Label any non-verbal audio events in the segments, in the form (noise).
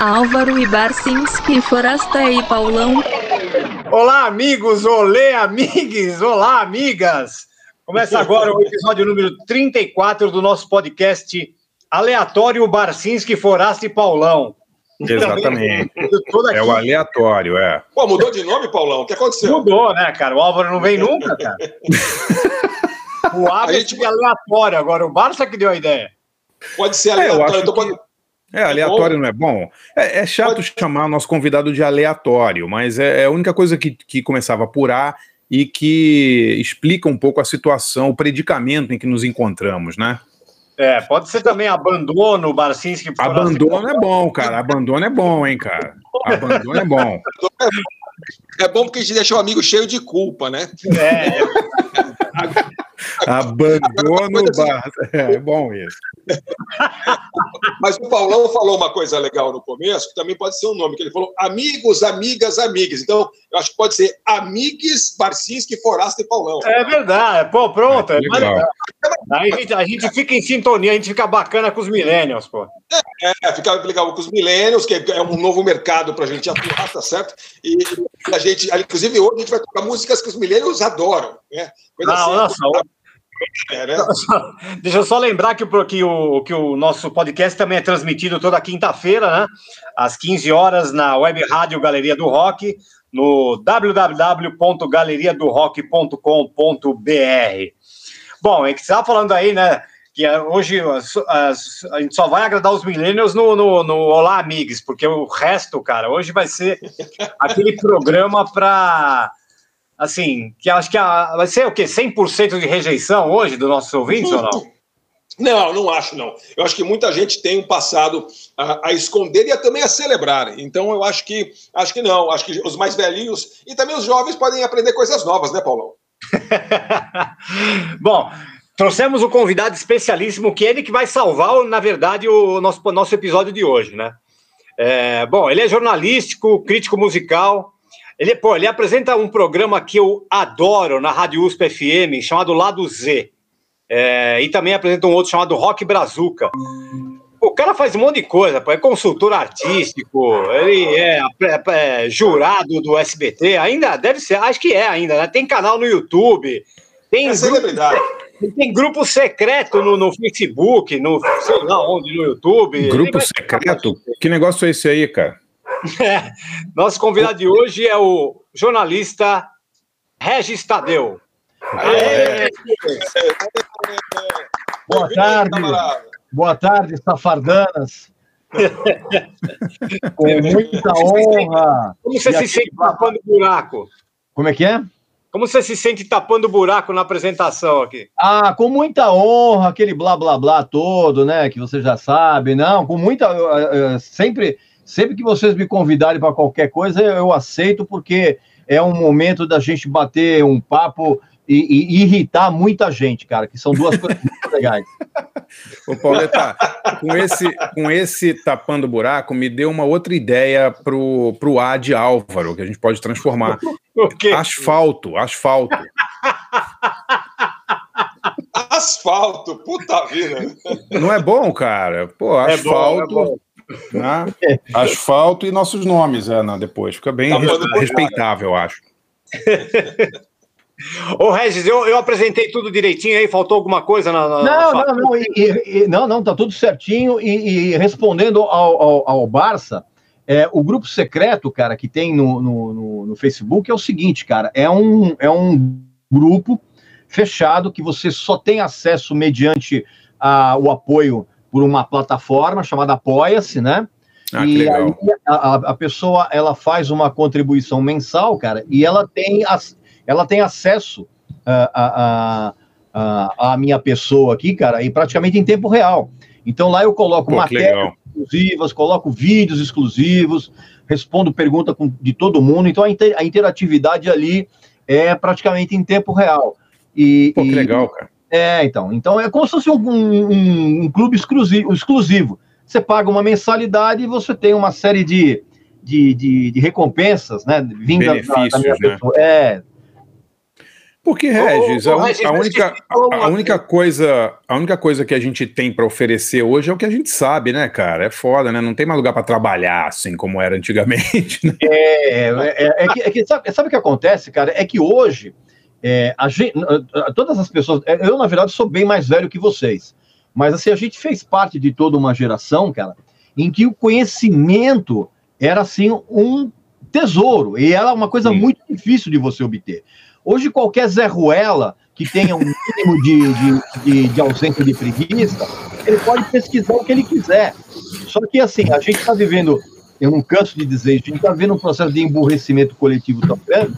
Álvaro e Barcinski, Forasta e Paulão. Olá, amigos, olê, amigues, olá, amigas. Começa agora o episódio número 34 do nosso podcast Aleatório Barcinski, Forasta e Paulão. Exatamente. É o aleatório, é. Pô, mudou de nome, Paulão? O que aconteceu? Mudou, né, cara? O Álvaro não vem nunca, cara. (laughs) o Álvaro gente... é aleatório, agora o Barça que deu a ideia. Pode ser aleatório. É, então, pode... É, aleatório não é bom? É, é chato Pode... chamar nosso convidado de aleatório, mas é, é, a única coisa que, que começava por A e que explica um pouco a situação, o predicamento em que nos encontramos, né? É, pode ser também abandono, Barcinski. Abandono é bom, cara. Abandono é bom, hein, cara. Abandono é bom. (laughs) É bom porque a gente deixa o amigo cheio de culpa, né? É. Abandono Barça. É, é bom isso. Mas o Paulão falou uma coisa legal no começo, que também pode ser um nome, que ele falou amigos, amigas, amigas. Então, eu acho que pode ser Amigues, Barcinski, Forasta e Paulão. É verdade. Pô, pronto. É, é legal. Aí a gente, a gente fica em sintonia, a gente fica bacana com os millennials, pô. É, é fica legal com os millennials, que é um novo mercado pra gente atuar, tá certo? E a gente, inclusive hoje, a gente vai tocar músicas que os millennials adoram, né? Coisa ah, assim, nossa, é, né? Deixa eu só lembrar que, que, o, que o nosso podcast também é transmitido toda quinta-feira, né? Às 15 horas, na web rádio Galeria do Rock, no www.galeriadorock.com.br. Bom, a gente estava falando aí, né? Que hoje as, as, a gente só vai agradar os millennials no, no, no Olá Amigos, porque o resto, cara, hoje vai ser (laughs) aquele programa para assim, que acho que a, vai ser o quê? 100% de rejeição hoje dos nossos ouvintes ou não? Não, não acho não. Eu acho que muita gente tem um passado a, a, esconder e a, também a celebrar. Então eu acho que acho que não. Acho que os mais velhinhos e também os jovens podem aprender coisas novas, né, Paulão? (laughs) Bom, trouxemos um convidado especialíssimo que é ele que vai salvar, na verdade, o nosso, nosso episódio de hoje, né? É, bom, ele é jornalístico, crítico musical, ele, pô, ele apresenta um programa que eu adoro na Rádio USP FM, chamado Lado Z. É, e também apresenta um outro chamado Rock Brazuca. O cara faz um monte de coisa, pô, é consultor artístico, ele é, é, é, jurado do SBT, ainda deve ser, acho que é ainda, né? Tem canal no YouTube, tem, é celebridade. Tem grupo secreto no, no Facebook, no sei lá onde, no YouTube. Grupo secreto? Que negócio é esse aí, cara? É, nosso convidado de hoje é o jornalista Regis Tadeu. Aê! Boa tarde. Boa tarde, safardanas. (laughs) Com muita honra. Como você se sente tapando buraco? Como é que é? Como você se sente tapando buraco na apresentação aqui? Ah, com muita honra, aquele blá blá blá todo, né? Que você já sabe, não, com muita. Sempre Sempre que vocês me convidarem para qualquer coisa, eu aceito, porque é um momento da gente bater um papo e, e, irritar muita gente, cara, que são duas coisas muito (laughs) legais. Ô, Pauleta, com esse, com esse tapando buraco, me deu uma outra ideia pro, pro A de Álvaro, que a gente pode transformar. (laughs) Asfalto, asfalto. asfalto, puta vida. Não é bom, cara? Pô, asfalto. É bom, é bom. Né? (laughs) Asfalto e nossos nomes, é, né, depois. Fica bem tá respeitável, eu acho. Ô, Regis, eu, eu apresentei tudo direitinho aí, faltou alguma coisa na. na não, na não, não, e, e, não, não, tá tudo certinho. E, e respondendo ao, ao, ao Barça, é, o grupo secreto, cara, que tem no, no, no, no, Facebook é o seguinte, cara, é um, é um grupo fechado que você só tem acesso mediante a, o apoio por uma plataforma chamada Apoia-se, né? Ah, e aí a, a, pessoa ela faz uma contribuição mensal, cara, e ela tem, as, ela tem acesso a, a, a, a, minha pessoa aqui, cara, e praticamente em tempo real. Então lá eu coloco Pô, matérias exclusivas, coloco vídeos exclusivos, respondo pergunta com, de todo mundo. Então a, inter, a interatividade ali é praticamente em tempo real. E, Pô, que e, legal, cara. É, então. Então é como se fosse um, um, um clube exclusivo, exclusivo. Você paga uma mensalidade e você tem uma série de, de, de, de recompensas, né? Vindas da, da, minha né? pessoa. É. Porque, Regis, a, a, única, a, única coisa, a única coisa que a gente tem para oferecer hoje é o que a gente sabe, né, cara? É foda, né? Não tem mais lugar para trabalhar assim como era antigamente. (laughs) Né? É, é, é, que, é que sabe, sabe o que acontece, cara? É que hoje é, a gente, todas as pessoas, é, eu na verdade sou bem mais velho que vocês, mas assim a gente fez parte de toda uma geração, cara, em que o conhecimento era assim um tesouro e era uma coisa Sim. muito difícil de você obter. Hoje, qualquer Zé Ruela que tenha um mínimo de, de, de, de ausência de preguiça, ele pode pesquisar o que ele quiser. Só que, assim, a gente está vivendo, eu não canso de dizer, a gente está vivendo um processo de emburrecimento coletivo tão grande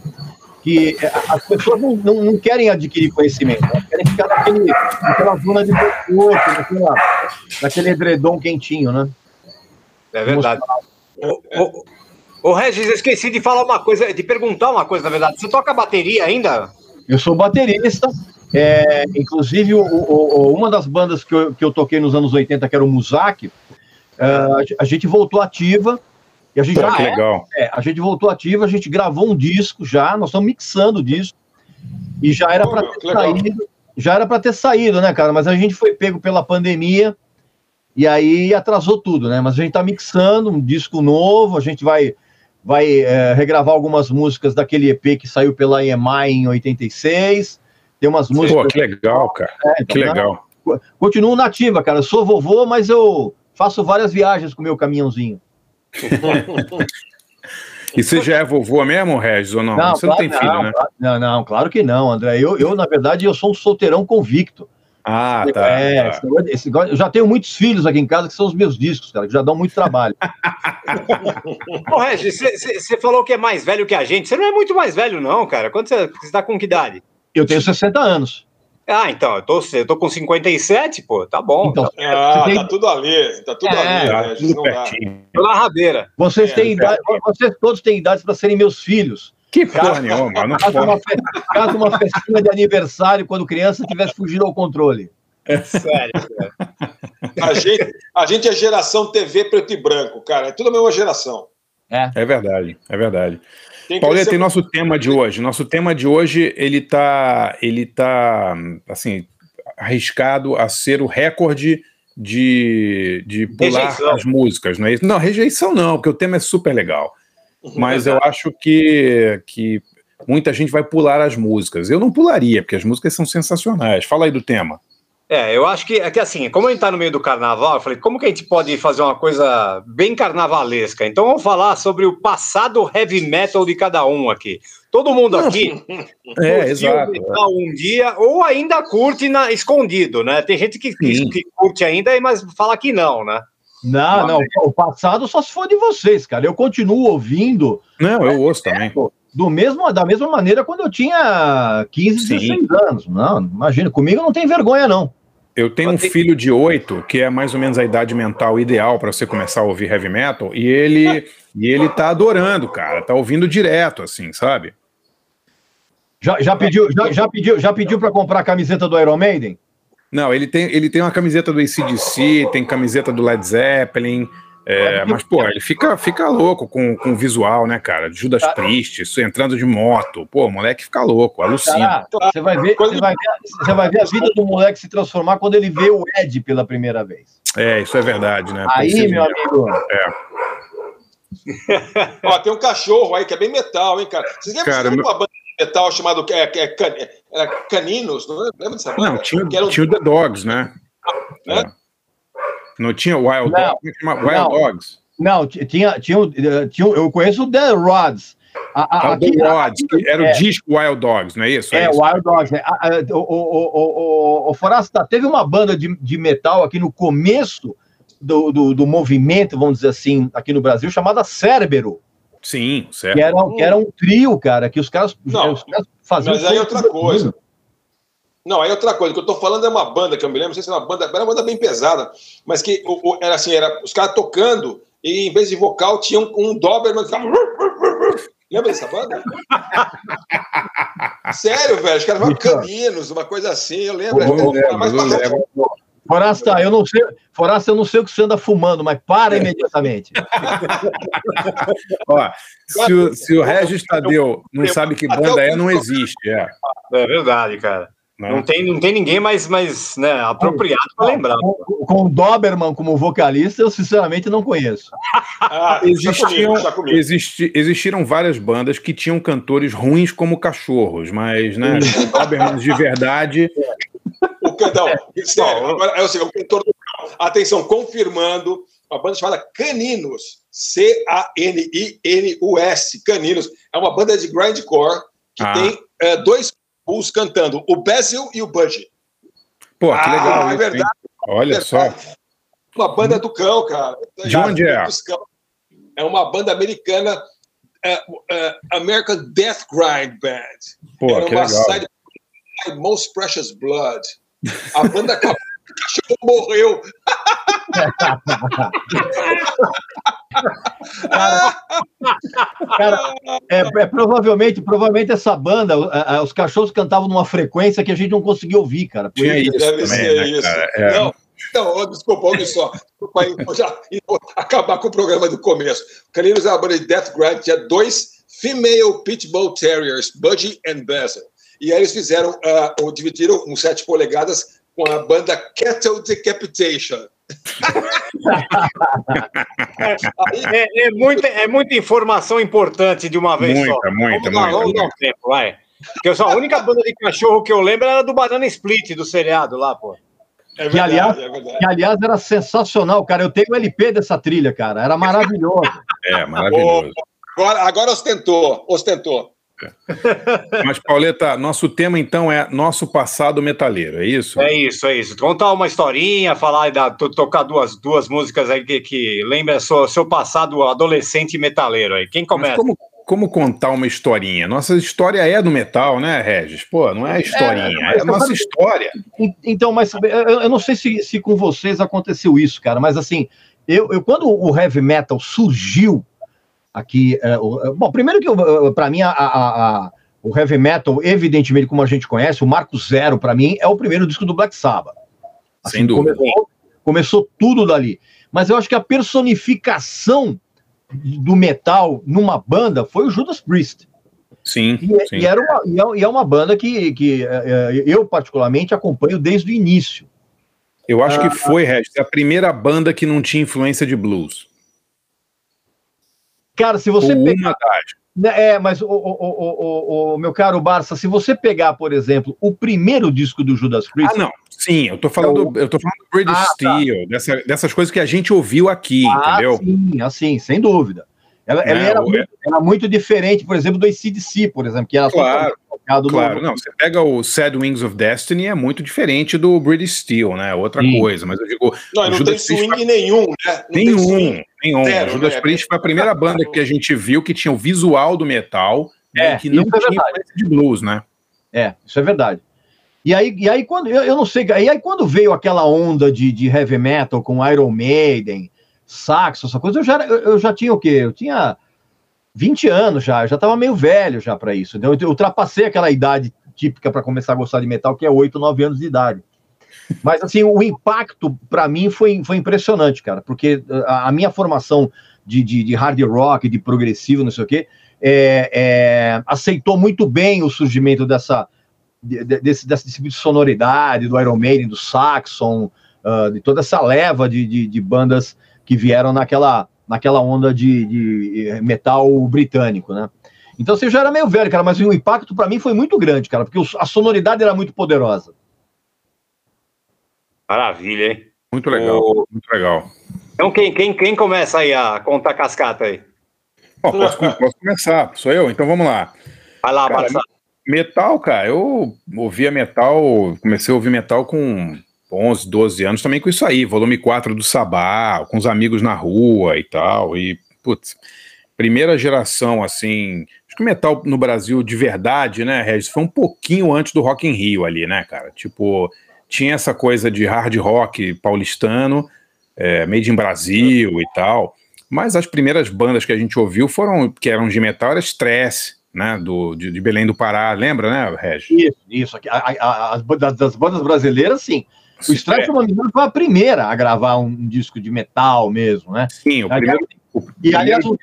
que as pessoas não, não, não, querem adquirir conhecimento, elas querem ficar naquele, naquela zona de conforto, naquela, naquele edredom quentinho, né? É verdade. O, Ô, Regis, eu esqueci de falar uma coisa, de perguntar uma coisa, na verdade. Você toca bateria ainda? Eu sou baterista. É, inclusive, o, o, uma das bandas que eu, que eu toquei nos anos 80, que era o Muzak, uh, a gente voltou ativa. E a gente Pô, que é, legal. É, a gente voltou ativa, a gente gravou um disco já, nós estamos mixando o disco. E já era para ter saído, já era para ter saído, né, cara? Mas a gente foi pego pela pandemia e aí atrasou tudo, né? Mas a gente está mixando um disco novo, a gente vai vai é, regravar algumas músicas daquele EP que saiu pela EMI em 86. Tem umas músicas. Pô, que legal, cara. É, então, que legal. Né? Continuo nativa, cara. Eu sou vovô, mas eu faço várias viagens com o meu caminhãozinho. (laughs) E você já é vovô mesmo, Regis, ou não? não você claro, não tem filho, não, né? Não, não, claro que não, André. Eu, eu, na verdade, eu sou um solteirão convicto. Ah, tá. É, tá. Esse, esse, eu já tenho muitos filhos aqui em casa que são os meus discos, cara, que já dão muito trabalho. (laughs) Ô, Regis, você falou que é mais velho que a gente. Você não é muito mais velho, não, cara. Quando você está com que idade? Eu tenho 60 anos. Ah, então, eu tô, eu tô com 57, pô, tá bom. Então, tá, ah, tem... tá tudo ali, tá tudo é, ali, tá né? tudo. Pela rabeira. Vocês, é, têm idade, vocês todos têm idade para serem meus filhos. Que porra nenhuma, não caso uma, caso uma festinha de aniversário quando criança tivesse fugido ao controle. É sério, A gente, a gente é geração TV preto e branco, cara. É tudo a mesma geração. É, é verdade, é verdade. Paulinha, tem nosso tema de hoje. Nosso tema de hoje, ele tá, ele tá, assim, arriscado a ser o recorde de, de pular rejeição. as músicas, não é isso? Não, rejeição não, porque o tema é super legal. Mas eu acho que, que muita gente vai pular as músicas. Eu não pularia, porque as músicas são sensacionais. Fala aí do tema. É, eu acho que, é que assim, como a gente está no meio do carnaval, eu falei, como que a gente pode fazer uma coisa bem carnavalesca? Então vamos falar sobre o passado heavy metal de cada um aqui. Todo mundo aqui (laughs) é, exato, metal um dia, ou ainda curte na, escondido, né? Tem gente que, que curte ainda, mas fala que não, né? Não, não, o passado só se for de vocês, cara. Eu continuo ouvindo. Não, eu ouço também. Do mesmo, da mesma maneira quando eu tinha 15, Sim. 16 anos. Não, imagina, comigo não tem vergonha, não. Eu tenho um filho de oito, que é mais ou menos a idade mental ideal para você começar a ouvir heavy metal, e ele, e ele tá adorando, cara. Tá ouvindo direto, assim, sabe? Já, já pediu, já, já pediu, já pediu para comprar a camiseta do Iron Maiden? Não, ele tem, ele tem uma camiseta do ACDC, tem camiseta do Led Zeppelin. É, mas, pô, ele fica, fica louco com, com o visual, né, cara? Judas tá. Priest, entrando de moto. Pô, o moleque fica louco, alucina. você, vai ver, você, vai ver, você vai ver a vida do moleque se transformar quando ele vê o Ed pela primeira vez. É, isso é verdade, né? Aí, meu amigo. É. Ó, tem um cachorro aí que é bem metal, hein, cara? Vocês lembram cara, uma banda metal chamado é, é, é, era Caninos, não lembra dessa Não, tinha, um... tinha o The Dogs, né? É. é. Não tinha Wild, não, Dogs, Wild não, Dogs? Não, tinha, tinha, tinha, eu conheço o The Rods. A, a, aqui, The Rods, era é, o disco Wild Dogs, não é isso? É, é isso? Wild Dogs. É, o, o, o, o, Forasta, teve uma banda de, de metal aqui no começo do, do, do movimento, vamos dizer assim, aqui no Brasil, chamada Cérebro. Sim, certo. Que era, que era um trio, cara, que os caras, não, os caras faziam. Mas aí é outra coisa. Não, aí é outra coisa. O que eu tô falando é uma banda que eu me lembro, não sei se é uma banda, era uma banda bem pesada, mas que o, o, era assim, era os caras tocando e em vez de vocal tinha um, um Doberman que ficava. (laughs) Lembra dessa banda? (laughs) Sério, velho, os caras eram caninos, uma coisa assim, eu lembro. Eu lembro, eu lembro. Forasta, eu não sei, Forasta, eu não sei o que você anda fumando, mas para imediatamente. (laughs) Ó, se o, se o Regis Tadeu não sabe que banda é, não existe. É, é verdade, cara. Não, não tem, não tem ninguém mais, mais né, apropriado para lembrar. Com, com o Doberman como vocalista, eu sinceramente não conheço. Ah, existiam, existi, existiram várias bandas que tinham cantores ruins como cachorros, mas né, Doberman de verdade. (laughs) O cantão, sério, agora é o, seguinte, o cantor do atenção, confirmando, uma banda chamada Caninos, C-A-N-I-N-U-S, Caninos, é uma banda de grindcore que ah. tem é, dois Bulls cantando o Basil e o Budgie. Pô, que ah, legal. É verdade. Olha é verdade. só. Uma banda do cão, cara. De onde é? É uma banda americana, uh, uh, American Death Grind Band. Pô, Era que legal. Side Most Precious Blood. A banda acabou, (laughs) o cachorro morreu. cara, (laughs) cara é, é, provavelmente, provavelmente essa banda, os cachorros cantavam numa frequência que a gente não conseguia ouvir, cara. Tinha isso, deve também, ser né, isso. É. Não, não, desculpa, olha só. Desculpa aí, já (laughs) acabar com o programa do começo. Caninos é uma banda de Death Grind, tinha dois female pitbull terriers, Budgie and Basil. E aí eles fizeram, uh, dividiram um 7 polegadas com a banda Cattle Decapitation. (laughs) é, é, muita, é muita informação importante de uma vez muita, só. Muita, vamos muita, vamos dar um tempo, vai. Porque eu sou a única banda de cachorro que eu lembro era do Banana Split, do seriado lá, pô. É verdade, que, aliás, é que, aliás, era sensacional, cara. Eu tenho o LP dessa trilha, cara. Era maravilhoso. é, maravilhoso. Agora, agora ostentou, ostentou. Mas, Pauleta, nosso tema então é nosso passado metaleiro, é isso? É isso, é isso. Contar uma historinha, falar da, tocar duas, duas músicas aí que, que lembra seu, seu passado adolescente metaleiro aí. Quem começa? como, como contar uma historinha? Nossa história é do metal, né, Regis? Pô, não é historinha, é, é a nossa história. Então, mas eu não sei se, se com vocês aconteceu isso, cara, mas assim, eu, eu quando o heavy metal surgiu aqui. É, o, é, bom, primeiro que para mim a, a, a, o heavy metal, evidentemente, como a gente conhece, o Marco Zero, para mim, é o primeiro disco do Black Sabbath. Assim, Sem dúvida. Começou, começou tudo dali. Mas eu acho que a personificação do metal numa banda foi o Judas Priest. Sim, e, sim. e era uma, e é uma banda que, que eu, particularmente, acompanho desde o início. Eu acho ah, que foi, Regis, a primeira banda que não tinha influência de blues. Cara, se você pegar. Né, é, mas o, o, o, meu caro Barça, se você pegar, por exemplo, o primeiro disco do Judas Priest. Ah, não. Sim, eu tô falando, é eu tô falando do British ah, tá. Steel, dessa, dessas coisas que a gente ouviu aqui, ah, entendeu? Sim, assim, sem dúvida. Ela, é, ela era, muito, era, muito, diferente, por exemplo, do ACDC, por exemplo, que era claro, claro. No... Não, você pega o Sad Wings of Destiny, é muito diferente do British Steel, né? Outra sim. coisa, mas eu digo. Não, não tem swing foi... nenhum, né? Não nenhum. Nenhum. Zero, Judas né? Priest foi a primeira banda que a gente viu que tinha o visual do metal, né, é, que não é tinha é de blues, né? É, isso é verdade. E aí, e aí quando eu, eu não sei, e aí quando veio aquela onda de, de heavy metal com Iron Maiden, saxo, essa coisa, eu já, eu, eu já tinha o quê? Eu tinha 20 anos já, eu já estava meio velho já para isso. Eu, eu ultrapassei aquela idade típica para começar a gostar de metal, que é 8, 9 anos de idade. Mas, assim, o impacto, para mim, foi, foi impressionante, cara, porque a, a minha formação de, de, de, hard rock, de progressivo, não sei o quê, é, é, aceitou muito bem o surgimento dessa, de, desse, dessa tipo de sonoridade, do Iron Maiden, do Saxon, uh, de toda essa leva de, de, bandas que vieram naquela, naquela onda de, de metal britânico, né? Então, você assim, já era meio velho, cara, mas o impacto para mim foi muito grande, cara, porque a sonoridade era muito poderosa. Maravilha, hein? Muito legal, o... muito legal. Então, quem, quem, quem começa aí a contar cascata aí? Oh, posso, posso, começar, sou eu? Então vamos lá. Vai lá, cara, Metal, cara, eu ouvia metal, comecei a ouvir metal com 11, 12 anos, também com isso aí, volume 4 do Sabá, com os amigos na rua e tal, e, putz, primeira geração, assim, acho que o metal no Brasil de verdade, né, Regis, foi um pouquinho antes do Rock in Rio ali, né, cara, tipo, tinha essa coisa de hard rock paulistano, é, made in Brasil e tal. Mas as primeiras bandas que a gente ouviu foram, que eram de metal, era Stress, né, do, de, de Belém do Pará, lembra, né, Regis? Isso, isso. A, a, a, as das bandas brasileiras, sim. O Stress, se não me engano, foi a primeira a gravar um disco de metal mesmo, né? Sim, o primeiro. O E aliás, um,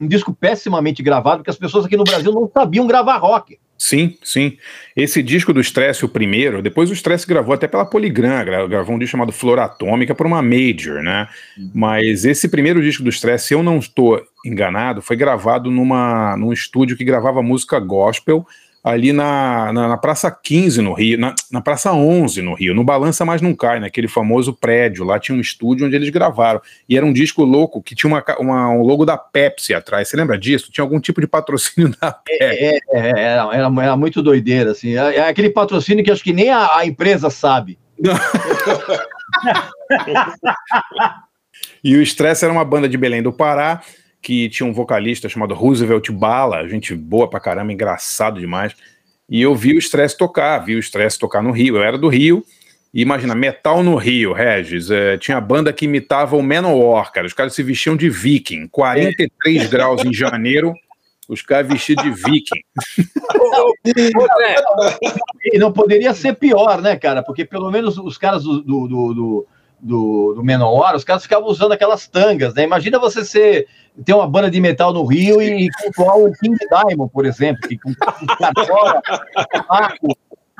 um disco pessimamente gravado, porque as pessoas aqui no Brasil não sabiam gravar rock. Sim, sim. Esse disco do Stress, o primeiro, depois o Stress gravou até pela Polygram, gra- gravou um disco chamado Flor Atômica por uma Major, né? Mas esse primeiro disco do Stress, se eu não estou enganado, foi gravado numa, num estúdio que gravava música gospel ali na, na, na Praça 15 no Rio, na, na Praça 11 no Rio, no Balança Mas Não Cai, naquele famoso prédio, lá tinha um estúdio onde eles gravaram, e era um disco louco que tinha uma, uma- um logo da Pepsi atrás, você lembra disso? Tinha algum tipo de patrocínio da (laughs) Pepsi. É, é, era, era, era muito doideira, assim. É, é aquele patrocínio que acho que nem a, a empresa sabe. (laughs) E o Stress era uma banda de Belém do Pará, que tinha um vocalista chamado Roosevelt Bala, gente boa pra caramba, engraçado demais. E eu vi o Stress tocar, vi o Stress tocar no Rio. Eu era do Rio, e imagina, metal no Rio, Regis. é, tinha banda que imitava o Manowar, cara. Os caras se vestiam de viking. 43 (laughs) graus em janeiro, os caras vestidos de viking. E não poderia ser pior, né, cara? Porque pelo menos os caras do, do, do, do, do, Menor, os caras ficavam usando aquelas tangas, né? Imagina você ser, ter uma banda de metal no Rio e cultuar o King Diamond, por exemplo, que com cartola,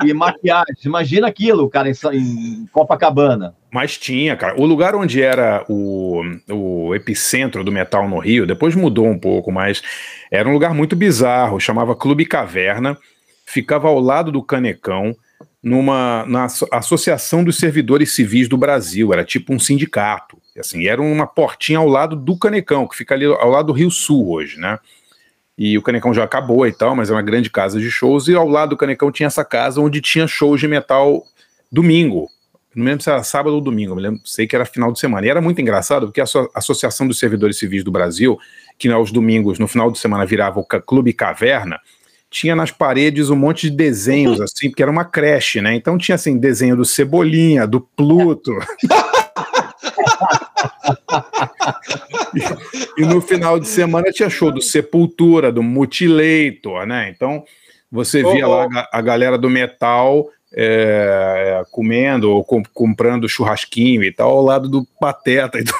e maquiagem. Imagina aquilo, cara, em, em Copacabana. Mas tinha, cara. O lugar onde era o, o epicentro do metal no Rio, depois mudou um pouco, mas era um lugar muito bizarro. Chamava Clube Caverna. Ficava ao lado do Canecão, numa na Asso- Associação dos Servidores Civis do Brasil. Era tipo um sindicato. Assim, era uma portinha ao lado do Canecão, que fica ali ao lado do Rio Sul hoje, né? E o Canecão já acabou e tal, mas é uma grande casa de shows. E ao lado do Canecão tinha essa casa onde tinha shows de metal domingo. Não lembro se era sábado ou domingo, lembro, sei que era final de semana. E era muito engraçado, porque a Asso- Associação dos Servidores Civis do Brasil, que aos domingos, no final de semana, virava o Clube Caverna, tinha nas paredes um monte de desenhos, (laughs) assim, porque era uma creche, né? Então tinha, assim, desenho do Cebolinha, do Pluto. (laughs) e, e no final de semana tinha show do Sepultura, do Mutilator, né? Então você via Ô, ô. lá a a galera do metal é, comendo ou com- comprando churrasquinho e tal, ao lado do Pateta e do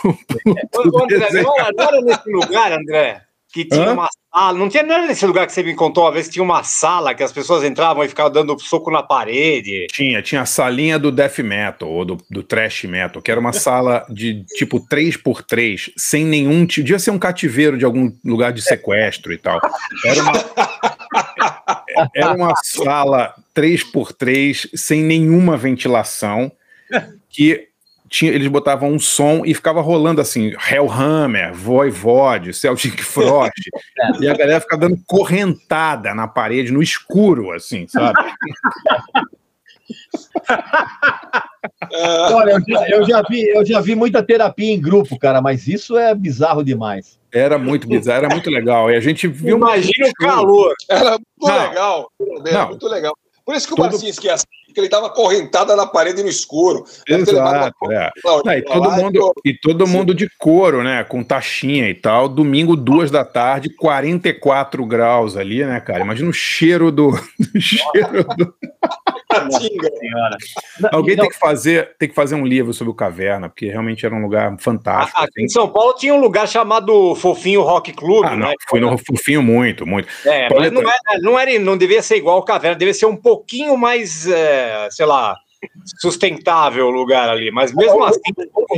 ô, André, não, era- não era nesse lugar, André, que tinha Hã? uma sala. Não tinha era nesse lugar que você me contou uma vez que tinha uma sala que as pessoas entravam e ficavam dando soco na parede. Tinha, tinha a salinha do death metal ou do, do trash metal, que era uma sala de tipo 3x3, sem nenhum tipo. Devia ser um cativeiro de algum lugar de sequestro e tal. Era uma, (laughs) era uma sala 3x3, sem nenhuma ventilação, que tinha, eles botavam um som e ficava rolando assim, Hellhammer, Voivode, Celtic Frost, (laughs) e a galera ficava dando correntada na parede, no escuro, assim, sabe? É, (laughs) Olha, eu já, eu já vi, eu já vi muita terapia em grupo, cara, mas isso é bizarro demais. Era muito bizarro, era muito legal. E a gente viu. Imagina o calor. Era muito Não. legal. Era Não. muito legal. Por isso que o Todo- Marcinski é assim, porque ele estava correntada na parede no escuro. Exato, é. uma- Não, e, todo mundo, e todo mundo de couro, né? Com taxinha e tal. Domingo, duas da tarde, 44 graus ali, né, cara? Imagina o cheiro do. (laughs) cheiro do-. (laughs) Alguém Não, tem que, fazer, tem que fazer um livro sobre o Caverna, porque realmente era um lugar fantástico. Aqui em São Paulo tinha um lugar chamado Fofinho Rock Club, Ah, não, né? fui no fofinho muito, muito. É, mas não, é, não, era, não devia ser igual o Caverna, devia ser um pouquinho mais, é, sei lá, sustentável o lugar ali. Mas mesmo assim,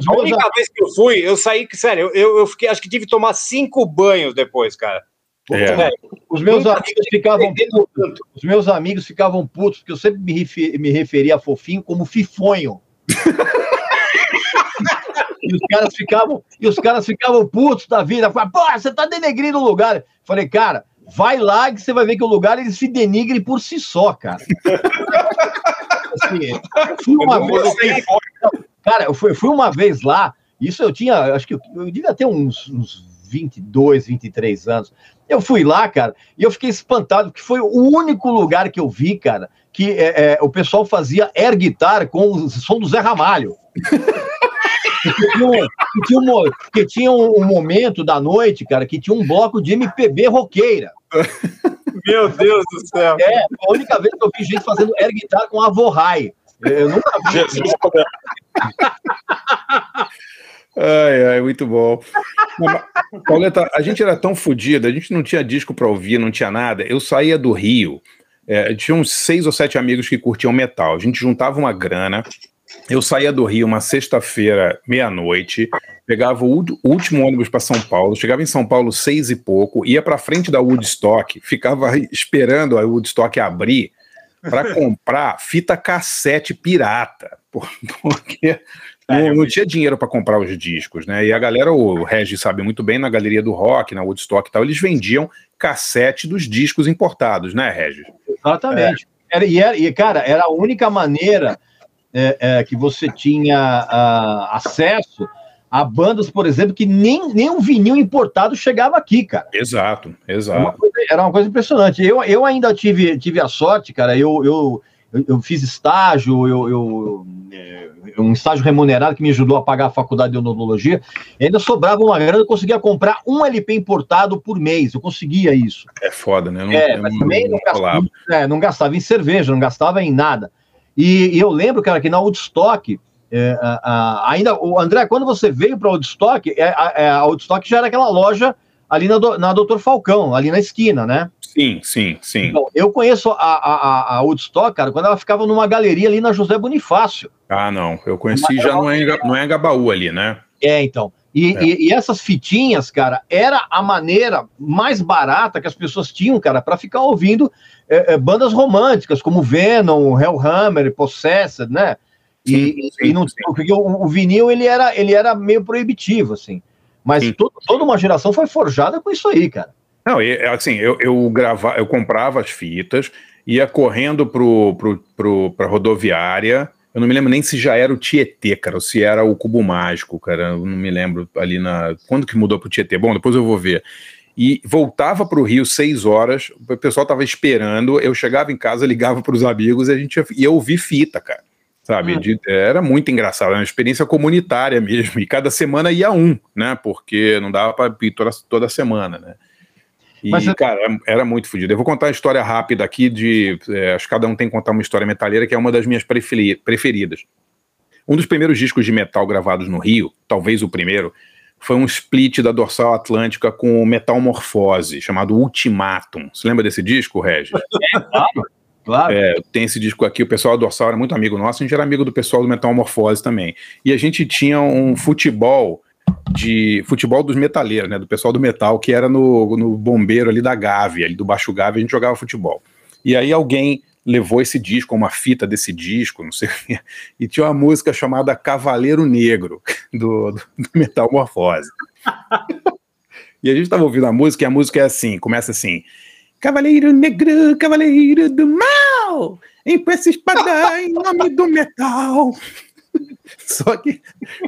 a única vez que eu fui, eu saí, sério, eu, eu fiquei, acho que tive que tomar cinco banhos depois, cara. É. Os meus Nunca amigos ficavam tanto. Os meus amigos ficavam putos, porque eu sempre me, refe- me referia a fofinho como fifonho. e os caras ficavam, e os caras ficavam putos da vida. Falavam, pô, você tá denegrindo o lugar. Falei, cara, vai lá que você vai ver que o lugar ele se denigre por si só, cara. Assim, eu fui uma vez, cara, eu fui, eu fui uma vez lá, isso eu tinha, acho que eu, eu devia ter uns, uns 22, 23 anos. Eu fui lá, cara, e eu fiquei espantado, porque foi o único lugar que eu vi, cara, que é, é, o pessoal fazia air guitar com o som do Zé Ramalho. Porque tinha, um, que tinha, um, que um momento da noite, cara, que tinha um bloco de MPB roqueira. Meu Deus do céu. É, a única vez que eu vi gente fazendo air guitar com a Vorrai. Eu nunca vi. Jesus Ai, ai, muito bom. Pauleta, a gente era tão fodido, a gente não tinha disco para ouvir, não tinha nada. Eu saía do Rio, é, tinha uns seis ou sete amigos que curtiam metal. A gente juntava uma grana. Eu saía do Rio uma sexta-feira, meia-noite, pegava o último ônibus para São Paulo, chegava em São Paulo seis e pouco, ia para frente da Woodstock, ficava esperando a Woodstock abrir para (laughs) comprar fita cassete pirata, (laughs) porque não, não tinha dinheiro para comprar os discos, né? E a galera, o Regis sabe muito bem, na galeria do rock, na Woodstock e tal, eles vendiam cassete dos discos importados, né, Regis? Exatamente. É. Era, e, era, e, cara, era a única maneira é, é, que você tinha uh, acesso a bandas, por exemplo, que nem, nem um vinil importado chegava aqui, cara. Exato, exato. Era uma coisa, era uma coisa impressionante. Eu, eu ainda tive, tive a sorte, cara, eu, eu, eu, fiz estágio, eu, eu, é, um estágio remunerado que me ajudou a pagar a faculdade de odontologia, ainda sobrava uma grana, eu conseguia comprar um LP importado por mês, eu conseguia isso. É foda, né? Não, é, mas também não, não gastava, é, não gastava em cerveja, não gastava em nada. E, e eu lembro, cara, que na Woodstock, é, a, a, ainda, o André, quando você veio para a Woodstock, é, a, é, a Woodstock já era aquela loja ali na, na Doutor Falcão, ali na esquina, né? Sim, sim, sim. Então, eu conheço a, a, a Woodstock, cara, quando ela ficava numa galeria ali na José Bonifácio. Ah, não, eu conheci já no, no Engabaú ali, né? É, então. E, é. e, e, essas fitinhas, cara, era a maneira mais barata que as pessoas tinham, cara, para ficar ouvindo é, é, bandas românticas, como Venom, Hellhammer, Possessed, né? E, sim, e não, porque o, o, vinil ele era, ele era meio proibitivo, assim. Mas todo, toda uma geração foi forjada com isso aí, cara. Não, assim, eu, eu, grava, eu comprava as fitas, ia correndo pro, pro, pro, pra rodoviária. Eu não me lembro nem se já era o Tietê, cara, ou se era o Cubo Mágico, cara. Eu não me lembro ali na. Quando que mudou pro Tietê? Bom, depois eu vou ver. E voltava para o Rio seis horas, o pessoal tava esperando. Eu chegava em casa, ligava para os amigos e a gente ia, ouvir fita, cara sabe? Ah. De, era muito engraçado, era uma experiência comunitária (laughs) mesmo. E cada semana ia um, né? Porque não dava para ir toda, toda semana, né? E, Mas, cara, era muito fodido. Eu vou contar uma história rápida aqui de. É, acho que cada um tem que contar uma história metalheira, que é uma das minhas preferidas. Um dos primeiros discos de metal gravados no Rio, talvez o primeiro, foi um split da Dorsal Atlântica com Metal Morfose, chamado Ultimatum. Você lembra desse disco, Regis? É, claro. Claro. É, tem esse disco aqui, o pessoal do Dorsal era muito amigo nosso, a gente era amigo do pessoal do Metamorfose também. E a gente tinha um futebol de futebol dos metaleiros, né, do pessoal do metal, que era no, no bombeiro ali da Gávea, ali do Baixo Gávea, a gente jogava futebol. E aí alguém levou esse disco, uma fita desse disco, não sei e tinha uma música chamada Cavaleiro Negro, (laughs) do, do, do Metamorfose. (laughs) e a gente estava ouvindo a música, e a música é assim, começa assim, Cavaleiro Negro, Cavaleiro do Mal, empunha essa espada em nome do metal. (laughs) Só que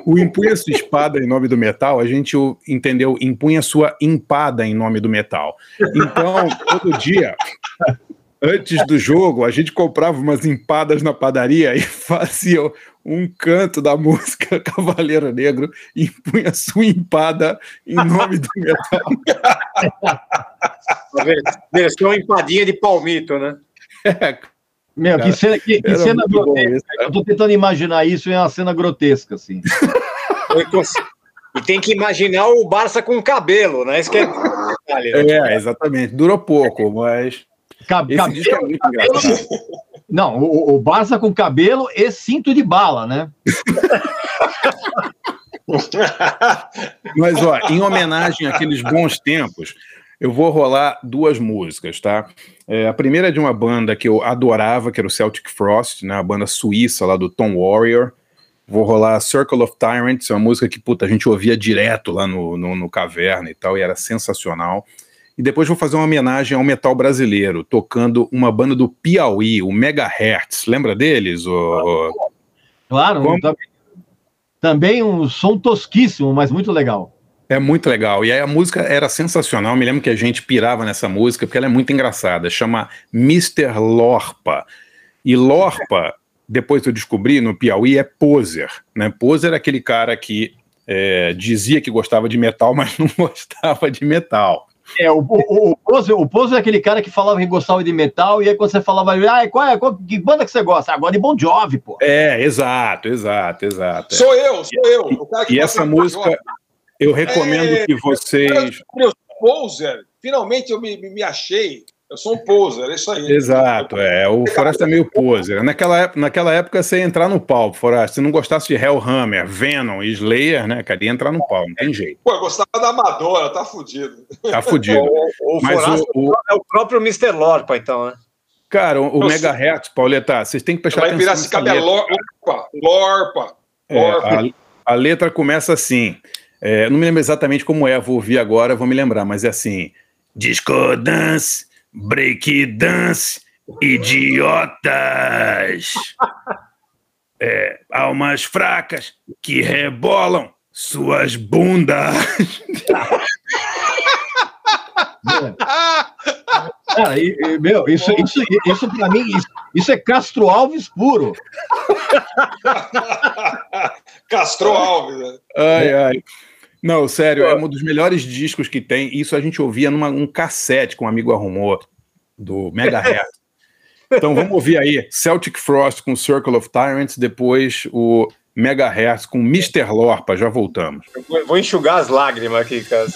o empunha sua espada em nome do metal, a gente entendeu, empunha sua empada em nome do metal. Então, todo dia, antes do jogo, a gente comprava umas empadas na padaria e (laughs) fazia um canto da música (laughs) Cavaleiro Negro e punha sua empada em nome do metal. Versão empadinha de palmito, né? É. Meu, cara, que cena, que, que cena grotesca. eu tô tentando imaginar isso em uma cena grotesca, assim. (laughs) E tem que imaginar o Barça com cabelo, né? Isso que é... é, exatamente. Durou pouco, mas. Cab Esse cabelo, é muito engraçado. Não, o, o Barça com cabelo e cinto de bala, né? (laughs) Mas, ó, em homenagem àqueles bons tempos, eu vou rolar duas músicas, tá? É, a primeira é de uma banda que eu adorava, que era o Celtic Frost, né? A banda suíça lá do Tom Warrior. Vou rolar Circle of Tyrants, é uma música que, puta, a gente ouvia direto lá no, no, no Caverna e tal, e era sensacional. E depois vou fazer uma homenagem ao metal brasileiro, tocando uma banda do Piauí, o Megahertz. Lembra deles? O... Claro, Como... também, também um som tosquíssimo, mas muito legal. É muito legal. E aí a música era sensacional. Me lembro que a gente pirava nessa música porque ela é muito engraçada. Chama Mr. Lorpa. E Lorpa, depois eu descobri no Piauí, é poser. Né? Poser é aquele cara que é, dizia que gostava de metal, (laughs) mas não gostava de metal. É, o, o, o, Pose, o é aquele cara que falava que gostava de metal, e aí quando você falava, ah, qual é, qual, que banda que você gosta? Agora de Bon Jovi, pô. É, exato, exato, exato. Sou eu, sou eu. e essa música, eu recomendo é, que vocês... Poser, finalmente eu me, me achei eu sou um poser, é isso aí. Exato, é. O Forasta é meio poser. Naquela época, naquela época você ia entrar no palco, Forasta. Se não gostasse de Hellhammer, Venom e Slayer, né, cara, ia entrar no palco, não tem jeito. Pô, eu gostava da Amadora, tá fudido. Tá fudido. (laughs) o, o Mas o, o, é o próprio Mr. Lorpa, então, né? Cara, o, o Megahertz, Pauleta, vocês têm que prestar Vai atenção. Vai virar esse Lorpa, Lorpa, Lorpa. É, a, a, letra começa assim. É, não me lembro exatamente como é, vou ouvir agora, vou me lembrar, mas é assim. Disco dance breakdance, idiotas. (laughs) É, almas fracas que rebolam suas bundas. (laughs) Cara, e, e, meu, isso, isso, isso pra mim, isso, isso, é Castro Alves puro. (laughs) Castro Alves. Né? Ai, ai. Não, sério, é um dos melhores discos que tem. Isso a gente ouvia num um cassete que um amigo arrumou, do Megahertz. (laughs) então vamos ouvir aí Celtic Frost com Circle of Tyrants, depois o Megahertz com Mr. Lorpa. Já voltamos. Eu vou enxugar as lágrimas aqui, cara.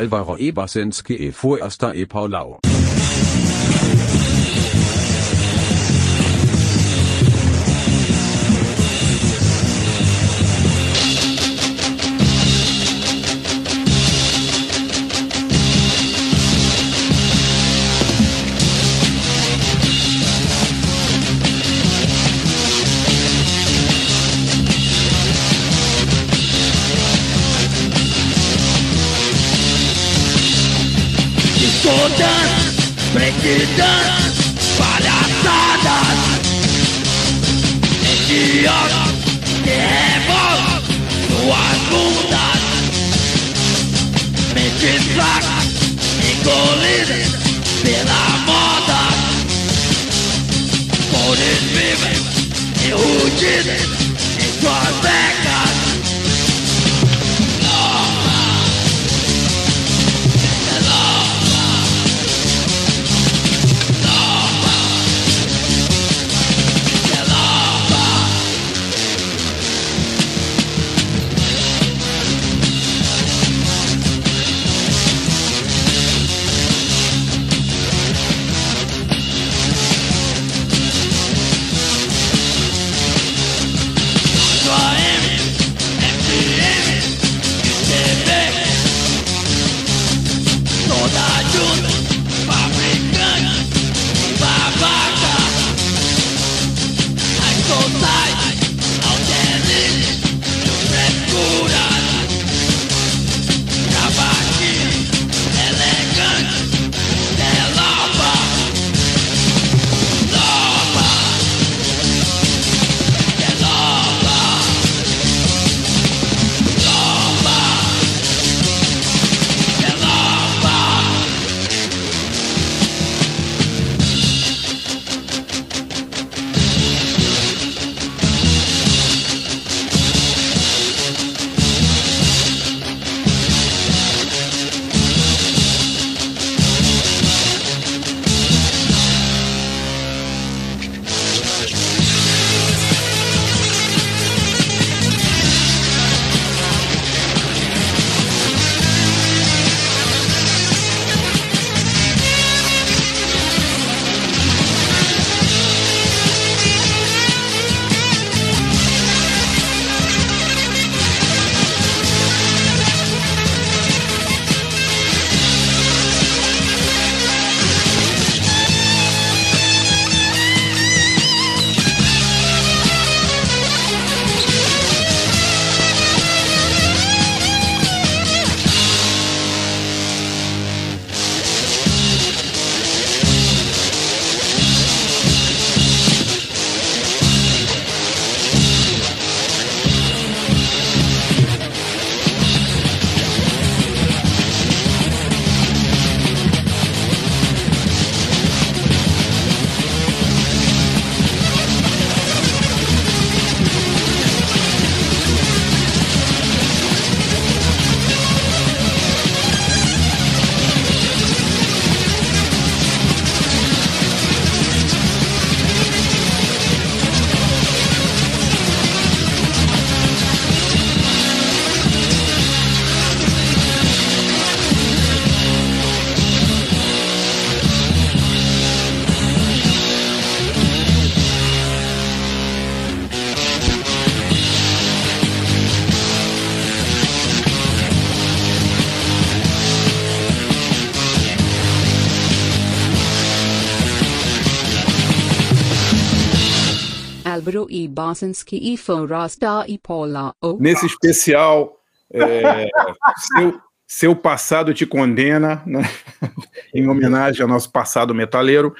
Alvaro E. Basinski e Fuerza e Paulau. Todas preguiças, palhaçadas Idiotas revolam suas bundas Mentes fracas, engolidas pela moda Cores vivas, iludidas em suas becas Bosanski e e Paula. Nesse especial, é, seu, seu passado te condena, né? (laughs) em homenagem ao nosso passado metaleiro.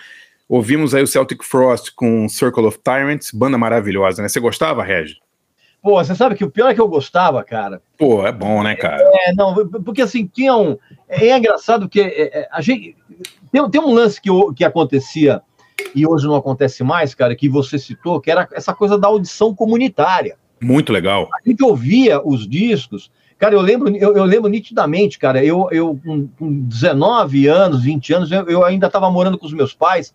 Ouvimos aí o Celtic Frost com Circle of Tyrants, banda maravilhosa, né? Você gostava, Regi? Pô, você sabe que o pior é que eu gostava, cara. Pô, é bom, né, cara? É, não, porque assim, tinha um. É engraçado que é, é, a gente. Tem, tem um lance que, que acontecia e hoje não acontece mais, cara, que você citou, que era essa coisa da audição comunitária. Muito legal. A gente ouvia os discos. Cara, eu lembro, eu, eu lembro nitidamente, cara, eu, eu com, com 19 anos, 20 anos, eu, eu ainda estava morando com os meus pais,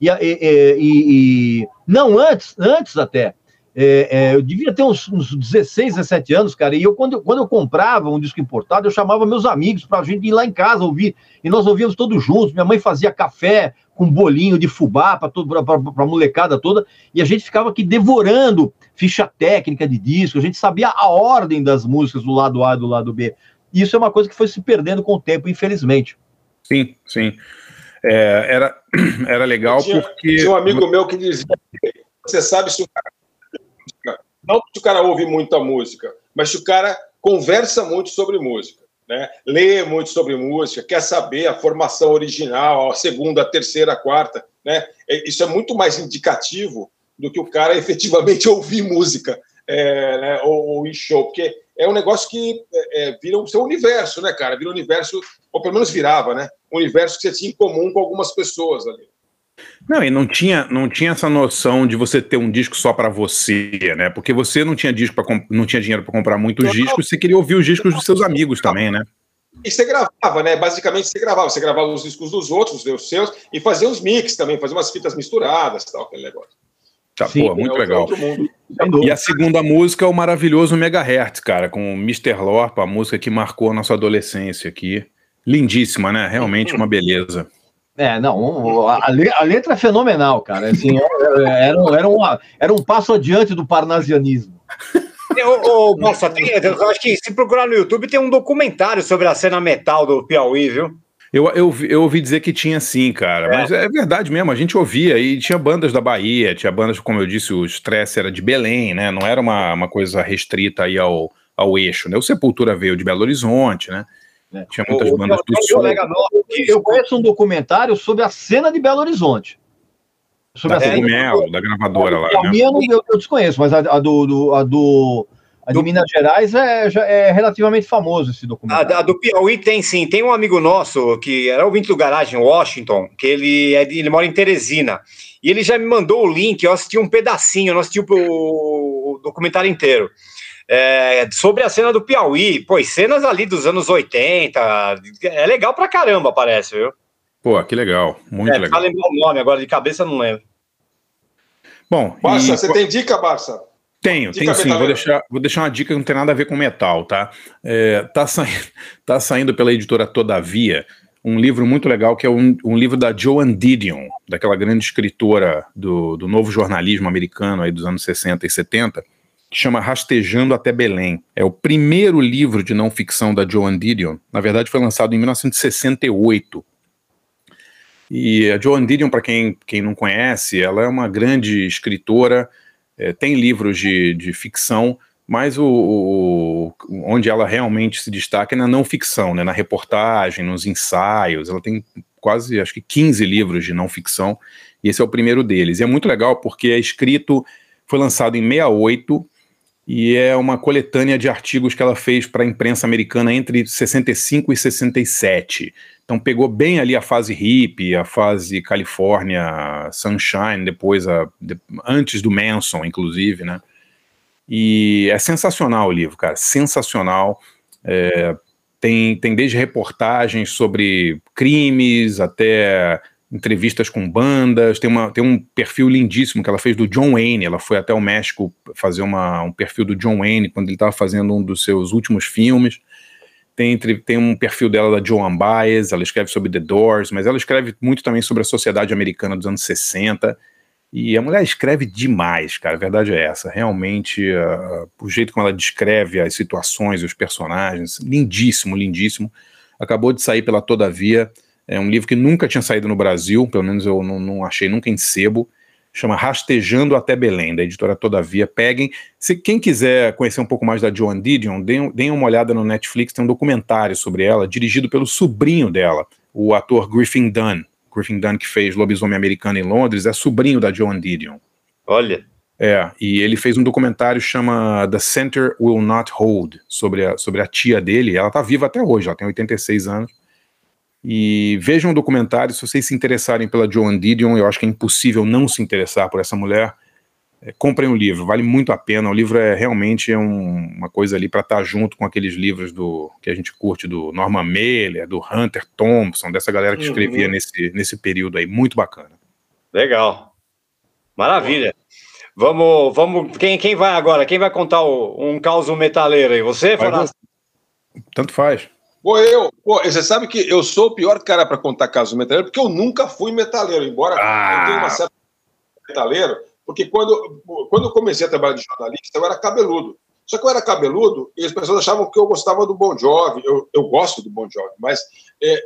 e, e, e, e, não antes, antes até, É, é, eu devia ter uns, uns 16, 17 anos, cara, e eu quando, eu, quando eu comprava um disco importado, eu chamava meus amigos para a gente ir lá em casa ouvir, e nós ouvíamos todos juntos. Minha mãe fazia café com bolinho de fubá para a molecada toda, e a gente ficava aqui devorando ficha técnica de disco, a gente sabia a ordem das músicas do lado A e do lado B. E isso é uma coisa que foi se perdendo com o tempo, infelizmente. Sim, sim. É, era, (clears throat) era legal tinha, porque. Tinha um amigo meu que dizia: você sabe se o cara. Não se o cara ouve muita música, mas se o cara conversa muito sobre música, né? lê muito sobre música, quer saber a formação original, a segunda, a terceira, a quarta. Né? É, isso é muito mais indicativo do que o cara (laughs) efetivamente ouvir música é, né? ou, ou ir show, porque é um negócio que é, é, vira o seu universo, né, cara? Vira um universo, ou pelo menos virava, né? Um universo que você tinha em comum com algumas pessoas ali. Não, e não tinha, não tinha essa noção de você ter um disco só para você, né? Porque você não tinha disco para não tinha dinheiro para comprar muitos não, discos, você queria ouvir os discos dos seus amigos também, né? E você gravava, né? Basicamente você gravava, você gravava os discos dos outros, os seus, e fazia uns mix também, fazia umas fitas misturadas, tal, aquele negócio. Tá, Sim, pô, muito é legal. E a segunda música é o maravilhoso Megahertz, cara, com Mr. Lorpa, a música que marcou a nossa adolescência aqui. Lindíssima, né? Realmente uma beleza. É, não, a, a letra é fenomenal, cara. Assim, (laughs) era, era, uma, era um passo adiante do parnasianismo. Ô, nossa, tem, eu acho que se procurar no YouTube tem um documentário sobre a cena metal do Piauí, viu? Eu, eu, eu ouvi dizer que tinha sim, cara, é. mas é verdade mesmo, a gente ouvia e tinha bandas da Bahia, tinha bandas, como eu disse, o Stress era de Belém, né? Não era uma, uma coisa restrita aí ao, ao eixo, né? O Sepultura veio de Belo Horizonte, né? É. Tinha muitas o, bandas do sul. Eu conheço um documentário sobre a cena de Belo Horizonte. Sobre da a cena Mel, da gravadora lá. A né? minha eu, eu, desconheço, mas a, a do, do, a do a de do... Minas Gerais é, já é relativamente famoso esse documentário. A, a, do Piauí tem sim. Tem um amigo nosso que era ouvinte do Garagem, Washington, que ele, é, ele mora em Teresina. E ele já me mandou o link, eu assisti um pedacinho, eu não assisti o, o documentário inteiro. É, sobre a cena do Piauí, pô, cenas ali dos anos 80, é legal pra caramba, parece, viu? Pô, que legal, muito é, legal. lembrar o nome agora de cabeça, não lembro. Bom, Barça, e... você tem dica, Barça? Tenho, dica tenho sim. Vou deixar, vou deixar uma dica que não tem nada a ver com metal, tá? É, tá, saindo, (laughs) tá saindo pela editora Todavia um livro muito legal que é um, um livro da Joan Didion, daquela grande escritora do, do novo jornalismo americano aí dos anos 60 e 70, que chama Rastejando até Belém. É o primeiro livro de não ficção da Joan Didion. Na verdade, foi lançado em 1968. E a Joan Didion, para quem, quem não conhece, ela é uma grande escritora é, tem livros de, de ficção, mas o, o, onde ela realmente se destaca é na não ficção, né, na reportagem, nos ensaios. Ela tem quase, acho que 15 livros de não ficção, e esse é o primeiro deles. E é muito legal porque é escrito, foi lançado em 68 e é uma coletânea de artigos que ela fez para a imprensa americana entre 65 e 67. Então pegou bem ali a fase hippie, a fase Califórnia, Sunshine, depois a, de, antes do Manson, inclusive, né? E é sensacional o livro, cara, sensacional. É, tem, tem desde reportagens sobre crimes até entrevistas com bandas, tem, uma, tem um perfil lindíssimo que ela fez do John Wayne, ela foi até o México fazer uma, um perfil do John Wayne quando ele estava fazendo um dos seus últimos filmes. Tem, tem um perfil dela da Joan Baez, ela escreve sobre The Doors, mas ela escreve muito também sobre a sociedade americana dos anos 60. E a mulher escreve demais, cara. A verdade é essa. Realmente, uh, o jeito como ela descreve as situações e os personagens, lindíssimo, lindíssimo. Acabou de sair pela Todavia. É um livro que nunca tinha saído no Brasil, pelo menos eu não, não achei nunca em sebo chama Rastejando até Belém, da editora Todavia. Peguem. Se quem quiser conhecer um pouco mais da Joan Didion, deem, deem uma olhada no Netflix, tem um documentário sobre ela, dirigido pelo sobrinho dela, o ator Griffin Dunn. Griffin Dunn, que fez Lobisomem Americano em Londres, é sobrinho da Joan Didion. Olha. É, e ele fez um documentário chama The Center Will Not Hold, sobre a, sobre a tia dele. Ela tá viva até hoje, ela tem 86 anos. E vejam o documentário, se vocês se interessarem pela Joan Didion, eu acho que é impossível não se interessar por essa mulher. É, comprem o livro, vale muito a pena. O livro é realmente é um, uma coisa ali para estar tá junto com aqueles livros do que a gente curte do Norman Mailer, do Hunter Thompson, dessa galera que escrevia uhum. nesse, nesse período aí. Muito bacana. Legal. Maravilha. Vamos, vamos. Quem, quem vai agora? Quem vai contar o- um caos metaleiro aí? Você, Forasta? Tanto faz. Pô, eu, pô, você sabe que eu sou o pior cara para contar casos metaleiros, porque eu nunca fui metaleiro, embora Ah. eu tenha uma certa metaleiro, porque quando, quando eu comecei a trabalhar de jornalista, eu era cabeludo. Só que eu era cabeludo e as pessoas achavam que eu gostava do Bon Jovi. Eu, eu gosto do Bon Jovi, mas, é,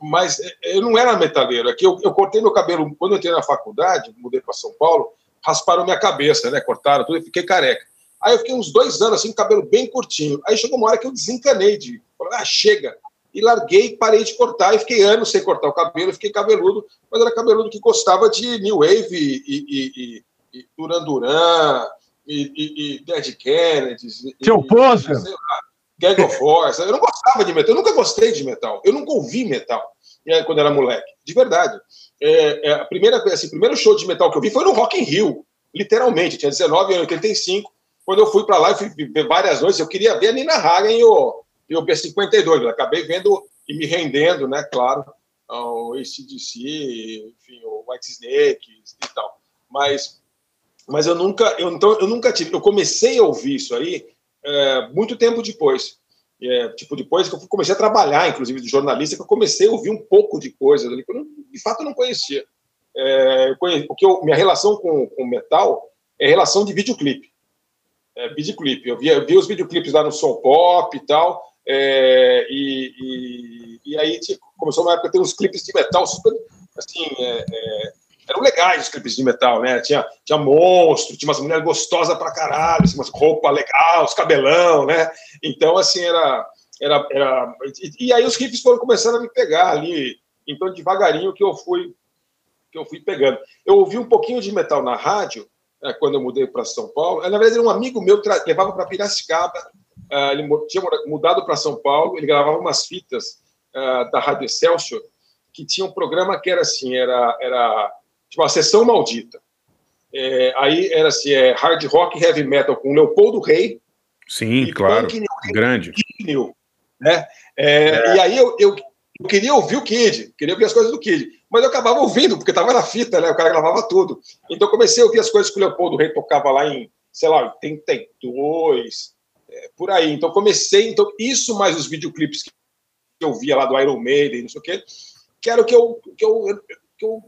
mas é, eu não era metaleiro. Aqui eu, eu cortei meu cabelo quando eu entrei na faculdade, mudei para São Paulo, rasparam minha cabeça, né? Cortaram tudo e fiquei careca. Aí eu fiquei uns dois anos assim, com cabelo bem curtinho. Aí chegou uma hora que eu desencanei de. Falei, ah, chega. E larguei, parei de cortar e fiquei anos sem cortar o cabelo, fiquei cabeludo, mas era cabeludo que gostava de New Wave e, e, e, e Duran Duran e, Dead Kennedys. e- Seu Poser. Gang of Force. Eu não gostava de metal, eu nunca gostei de metal. Eu nunca ouvi metal é, quando era moleque, de verdade. É, é, a primeira, assim, o primeiro show de metal que eu vi foi no Rock in Rio, literalmente. Eu tinha 19 anos, 85. Quando eu fui para lá, eu fui ver várias noites. Eu queria ver a Nina Hagen e o, e o B-52. Eu acabei vendo e me rendendo, né? Claro, ao ACDC, enfim, o White Snake e tal. Mas, mas eu nunca, eu, então, eu nunca tive. Eu comecei a ouvir isso aí é, muito tempo depois. É, tipo, depois que eu comecei a trabalhar, inclusive, de jornalista, que eu comecei a ouvir um pouco de coisas ali que eu, de fato, não conhecia. É, eu conhe- porque eu, minha relação com, com metal é relação de videoclipe. É, videoclipe. Eu via, via os videoclipes lá no Som Pop e tal, é, e, e, e aí tipo, começou uma época a ter uns clipes de metal super, assim, é, é, eram legais os clipes de metal, né? Tinha, tinha monstro, tinha umas mulheres gostosas pra caralho, assim, umas roupas legais, os cabelão, né? Então, assim, era. era, era e, e aí os clipes foram começando a me pegar ali. Então, devagarinho que eu fui que eu fui pegando. Eu ouvi um pouquinho de metal na rádio, né, quando eu mudei para São Paulo. Na verdade, era um amigo meu que levava para Piracicaba. Ah, ele tinha mudado para São Paulo. Ele gravava umas fitas ah, da Rádio Excelsior que tinha um programa que era assim, era, era tipo uma sessão maldita. É, aí era assim, é, hard rock, heavy metal com Leopoldo Rei Sim, claro. punk Grande. New, né? É, E aí eu, eu, eu queria ouvir o Kid, queria ouvir as coisas do Kid, mas eu acabava ouvindo, porque estava na fita, né? O cara gravava tudo. Então eu comecei a ouvir as coisas que o Leopoldo Rei tocava lá em, sei lá, 82, é, por aí. Então comecei, então isso mais os videoclipes que eu via lá do Iron Maiden, não sei o quê, que era o que eu, que eu, que eu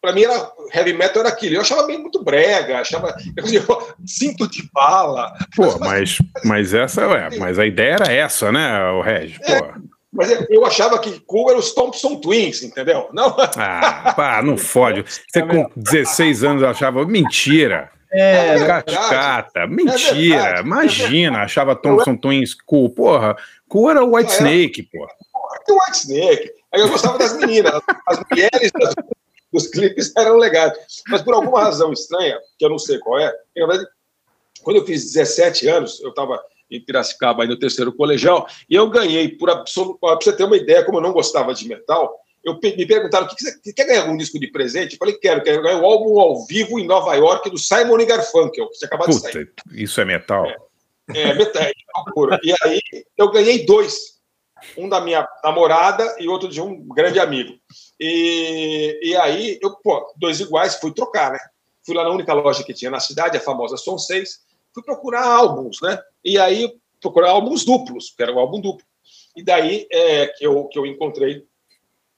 para mim era heavy metal era aquilo. Eu achava bem muito brega, achava eu, (laughs) cinto de bala. Pô, mas, mas essa, ué, mas a ideia era essa, né, o Reg? Pô. Mas eu achava que cool era os Thompson Twins, entendeu? Não. Ah, pá, não fode. (laughs) Você com 16 anos achava mentira. É, Cascata, mentira. verdade, é Imagina, achava Thompson Twins cool. Porra, cool era o White Ah, era. Snake, porra. Tem o White Snake. Aí eu gostava das meninas, as mulheres das- dos clipes eram legais. Mas por alguma razão estranha, que eu não sei qual é, na verdade, quando eu fiz 17 anos, eu estava em Piracicaba, aí no terceiro colegial, e eu ganhei, por absoluto, para você ter uma ideia, como eu não gostava de metal, eu me perguntaram, o você você quer ganhar algum disco de presente? Eu falei, quero, quero ganhar o álbum ao vivo em Nova York do Simon Garfunkel, que tinha acabado de sair. Isso é metal. É, metade, puro. E aí eu ganhei dois. Um da minha namorada e outro de um grande amigo. E, e aí, eu, pô, dois iguais, fui trocar, né? Fui lá na única loja que tinha na cidade, a famosa Som 6, fui procurar álbuns, né? E aí, procurar álbuns duplos, que era um álbum duplo. E daí é, que, eu, que eu encontrei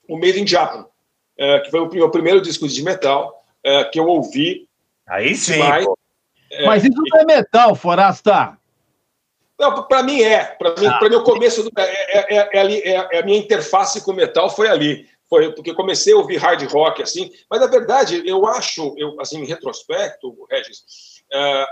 o Made in Japan, é, que foi o meu primeiro disco de metal é, que eu ouvi Aí sim. demais. pô. Mas isso não é metal, Forasta. Não, para mim é. Para mim, Ah. mim, o começo do, é, é, é, é ali, é, é a minha interface com o metal foi ali. Foi porque eu comecei a ouvir hard rock assim. Mas na verdade, eu acho, eu assim, em retrospecto, Regis,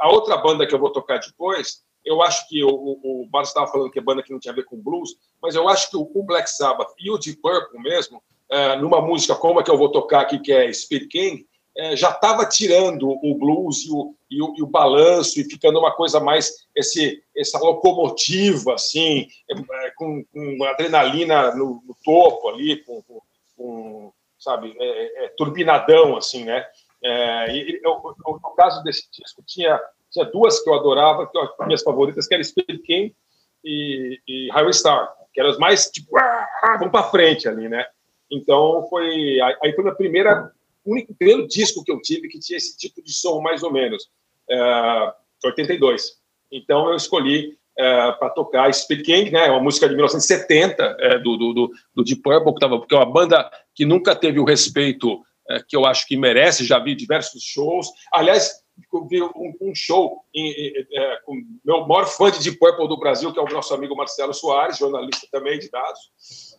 a outra banda que eu vou tocar depois, eu acho que o, o, o Barros estava falando que é banda que não tinha a ver com blues, mas eu acho que o, o Black Sabbath e o Deep Purple mesmo, eh, numa música como a que eu vou tocar aqui, que é Spirit King, eh, já estava tirando o blues e o, e, o, e o balanço e ficando uma coisa mais esse essa locomotiva assim é, com, com adrenalina no, no topo ali com, com, com sabe é, é, turbinadão assim né? É, e, eu, no caso desse disco tinha tinha duas que eu adorava que eu, minhas favoritas que eram Spirit King e, e Highway Star que eram as mais tipo ah, vamos para frente ali né então foi aí foi a primeira único primeiro disco que eu tive que tinha esse tipo de som mais ou menos é, 82. Então eu escolhi é, para tocar Speed King, né, uma música de 1970 é, do, do, do, do Deep Purple, que, tava, que é uma banda que nunca teve o respeito é, que eu acho que merece, já vi diversos shows. Aliás, vi um, um show em, é, com meu maior fã de Deep Purple do Brasil, que é o nosso amigo Marcelo Soares, jornalista também de dados.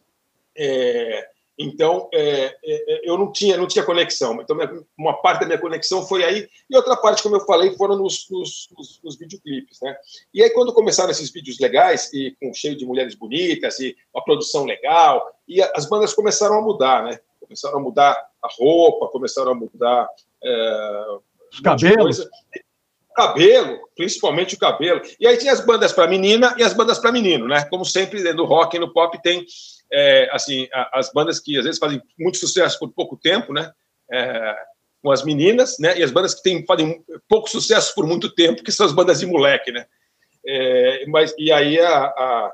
É, então, é, é, eu não tinha, não tinha conexão. Então, minha, uma parte da minha conexão foi aí, e outra parte, como eu falei, foram nos, nos, nos, nos videoclipes. Né? E aí, quando começaram esses vídeos legais, e com cheio de mulheres bonitas, e uma produção legal, e as bandas começaram a mudar, né? Começaram a mudar a roupa, começaram a mudar. É, Os cabelos. Cabelo, principalmente o cabelo. E aí tinha as bandas para menina e as bandas para menino, né? Como sempre, no rock e no pop tem é, assim, a, as bandas que às vezes fazem muito sucesso por pouco tempo, né? É, com as meninas, né? E as bandas que tem, fazem pouco sucesso por muito tempo, que são as bandas de moleque, né? É, mas, e aí, a, a,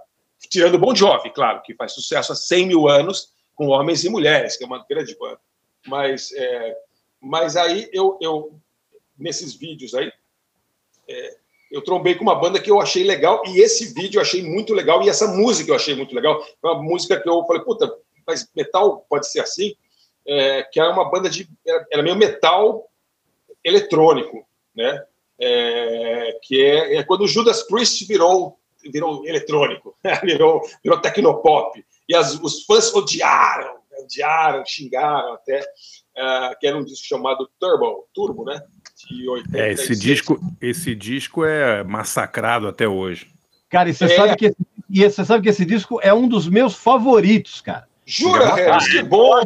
tirando o Bon Jovi, claro, que faz sucesso há 100 mil anos com homens e mulheres, que é uma grande banda. Mas, é, mas aí, eu, eu, nesses vídeos aí, é, eu trombei com uma banda que eu achei legal, e esse vídeo eu achei muito legal, e essa música eu achei muito legal. Uma música que eu falei, puta, mas metal pode ser assim? É, que era uma banda de. Era meio metal eletrônico, né? É, que é, é, quando Judas Priest virou, virou eletrônico, (laughs) virou, virou tecnopop. E as, os fãs odiaram, odiaram, xingaram até, uh, que era um disco chamado Turbo, Turbo, né? De 86. É, esse disco, esse disco é massacrado até hoje. Cara, e você, é. sabe que esse, e você sabe que esse disco é um dos meus favoritos, cara. Jura, Regis? Que bom!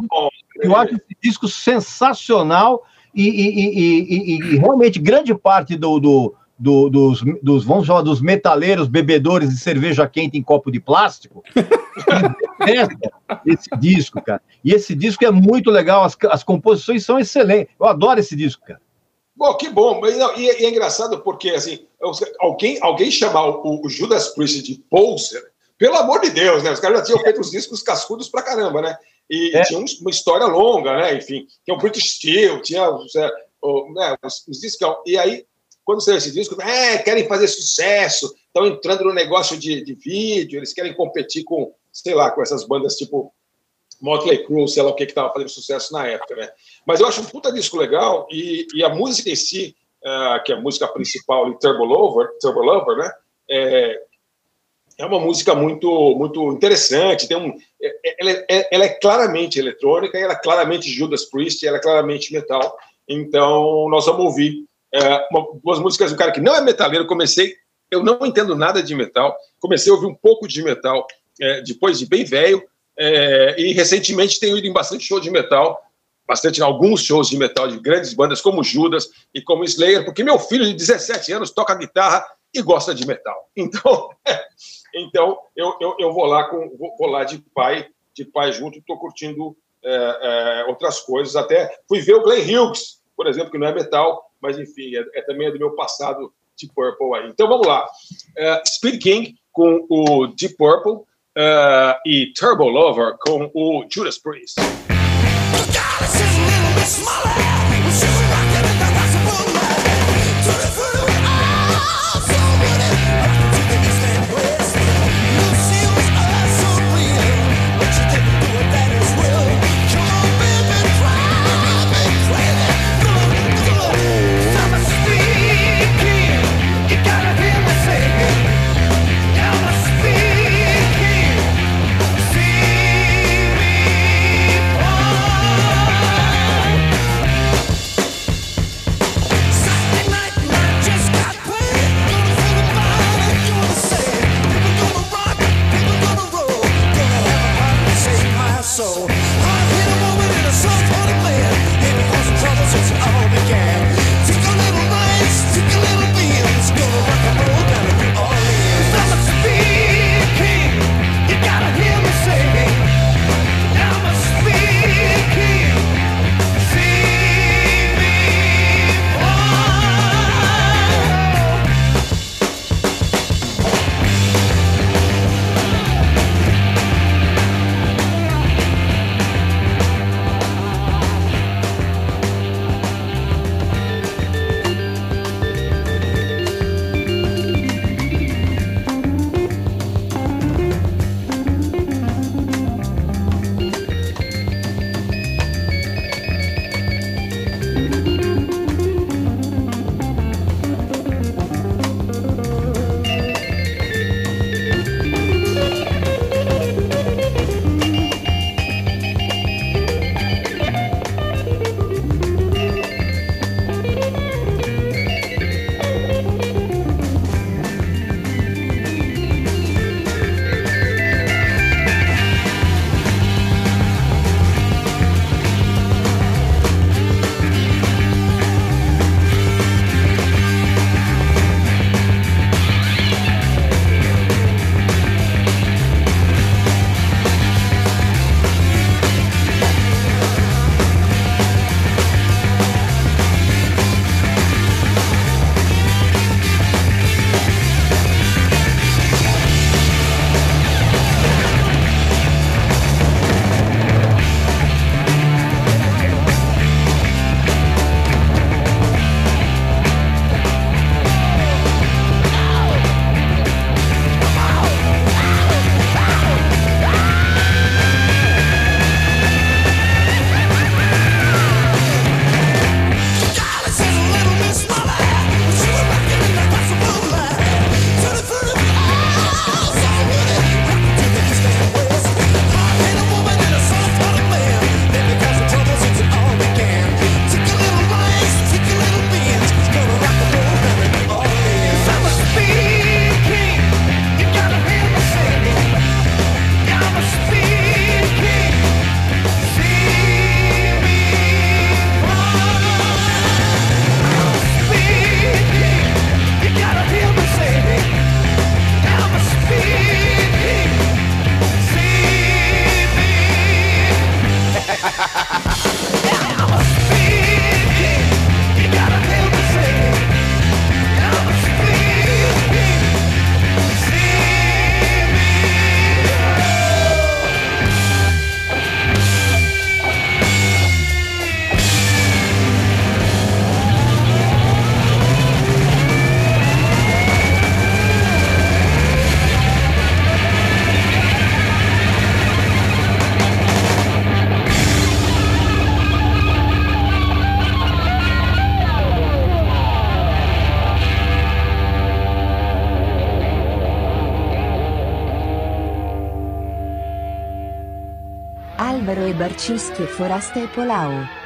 Eu acho esse disco sensacional e, e, e, e realmente grande parte do, do, do, dos, dos, vamos chamar, dos metaleiros bebedores de cerveja quente em copo de plástico, (laughs) esse disco, cara. E esse disco é muito legal, as, as composições são excelentes. Eu adoro esse disco, cara. Bom, que bom. E, e, é engraçado porque, assim, alguém, alguém chamar o, o, Judas Priest de poser, pelo amor de Deus, né? Os caras já tinham feito os discos cascudos pra caramba, né? E, é. tinha uma história longa, né? Enfim, tinha o British Steel, tinha é, o, né, os, os discos. E aí, quando saiu esse disco, é, querem fazer sucesso, estão entrando no negócio de, de vídeo, eles querem competir com, sei lá, com essas bandas tipo Motley Crue, sei lá o que estava fazendo sucesso na época, né? Mas eu acho um puta disco legal e, e a música em si, uh, que é a música principal, Turbo Lover, Turbo Lover, né? É, é uma música muito muito interessante. Tem um, é, é, ela, é, ela é claramente eletrônica, ela é claramente Judas Priest, ela é claramente metal. Então nós vamos ouvir é, uma, duas músicas do cara que não é metaleiro. Comecei, eu não entendo nada de metal. Comecei a ouvir um pouco de metal é, depois de bem velho. É, e recentemente tenho ido em bastante show de metal, bastante em alguns shows de metal de grandes bandas como Judas e como Slayer, porque meu filho de 17 anos toca guitarra e gosta de metal. (laughs) Então, (laughs) então eu, eu, eu, vou lá com vou, lá de pai de pai junto, estou curtindo é, é, outras coisas. Até fui ver o Glenn Hughes, por exemplo, que não é metal, mas enfim, é, é também é do meu passado de Purple aí. Então vamos lá. Uh, Speed King com o Deep Purple uh, e Turbo Lover com o Judas Priest. Alvaro e Barcischi e Forasta e Polao.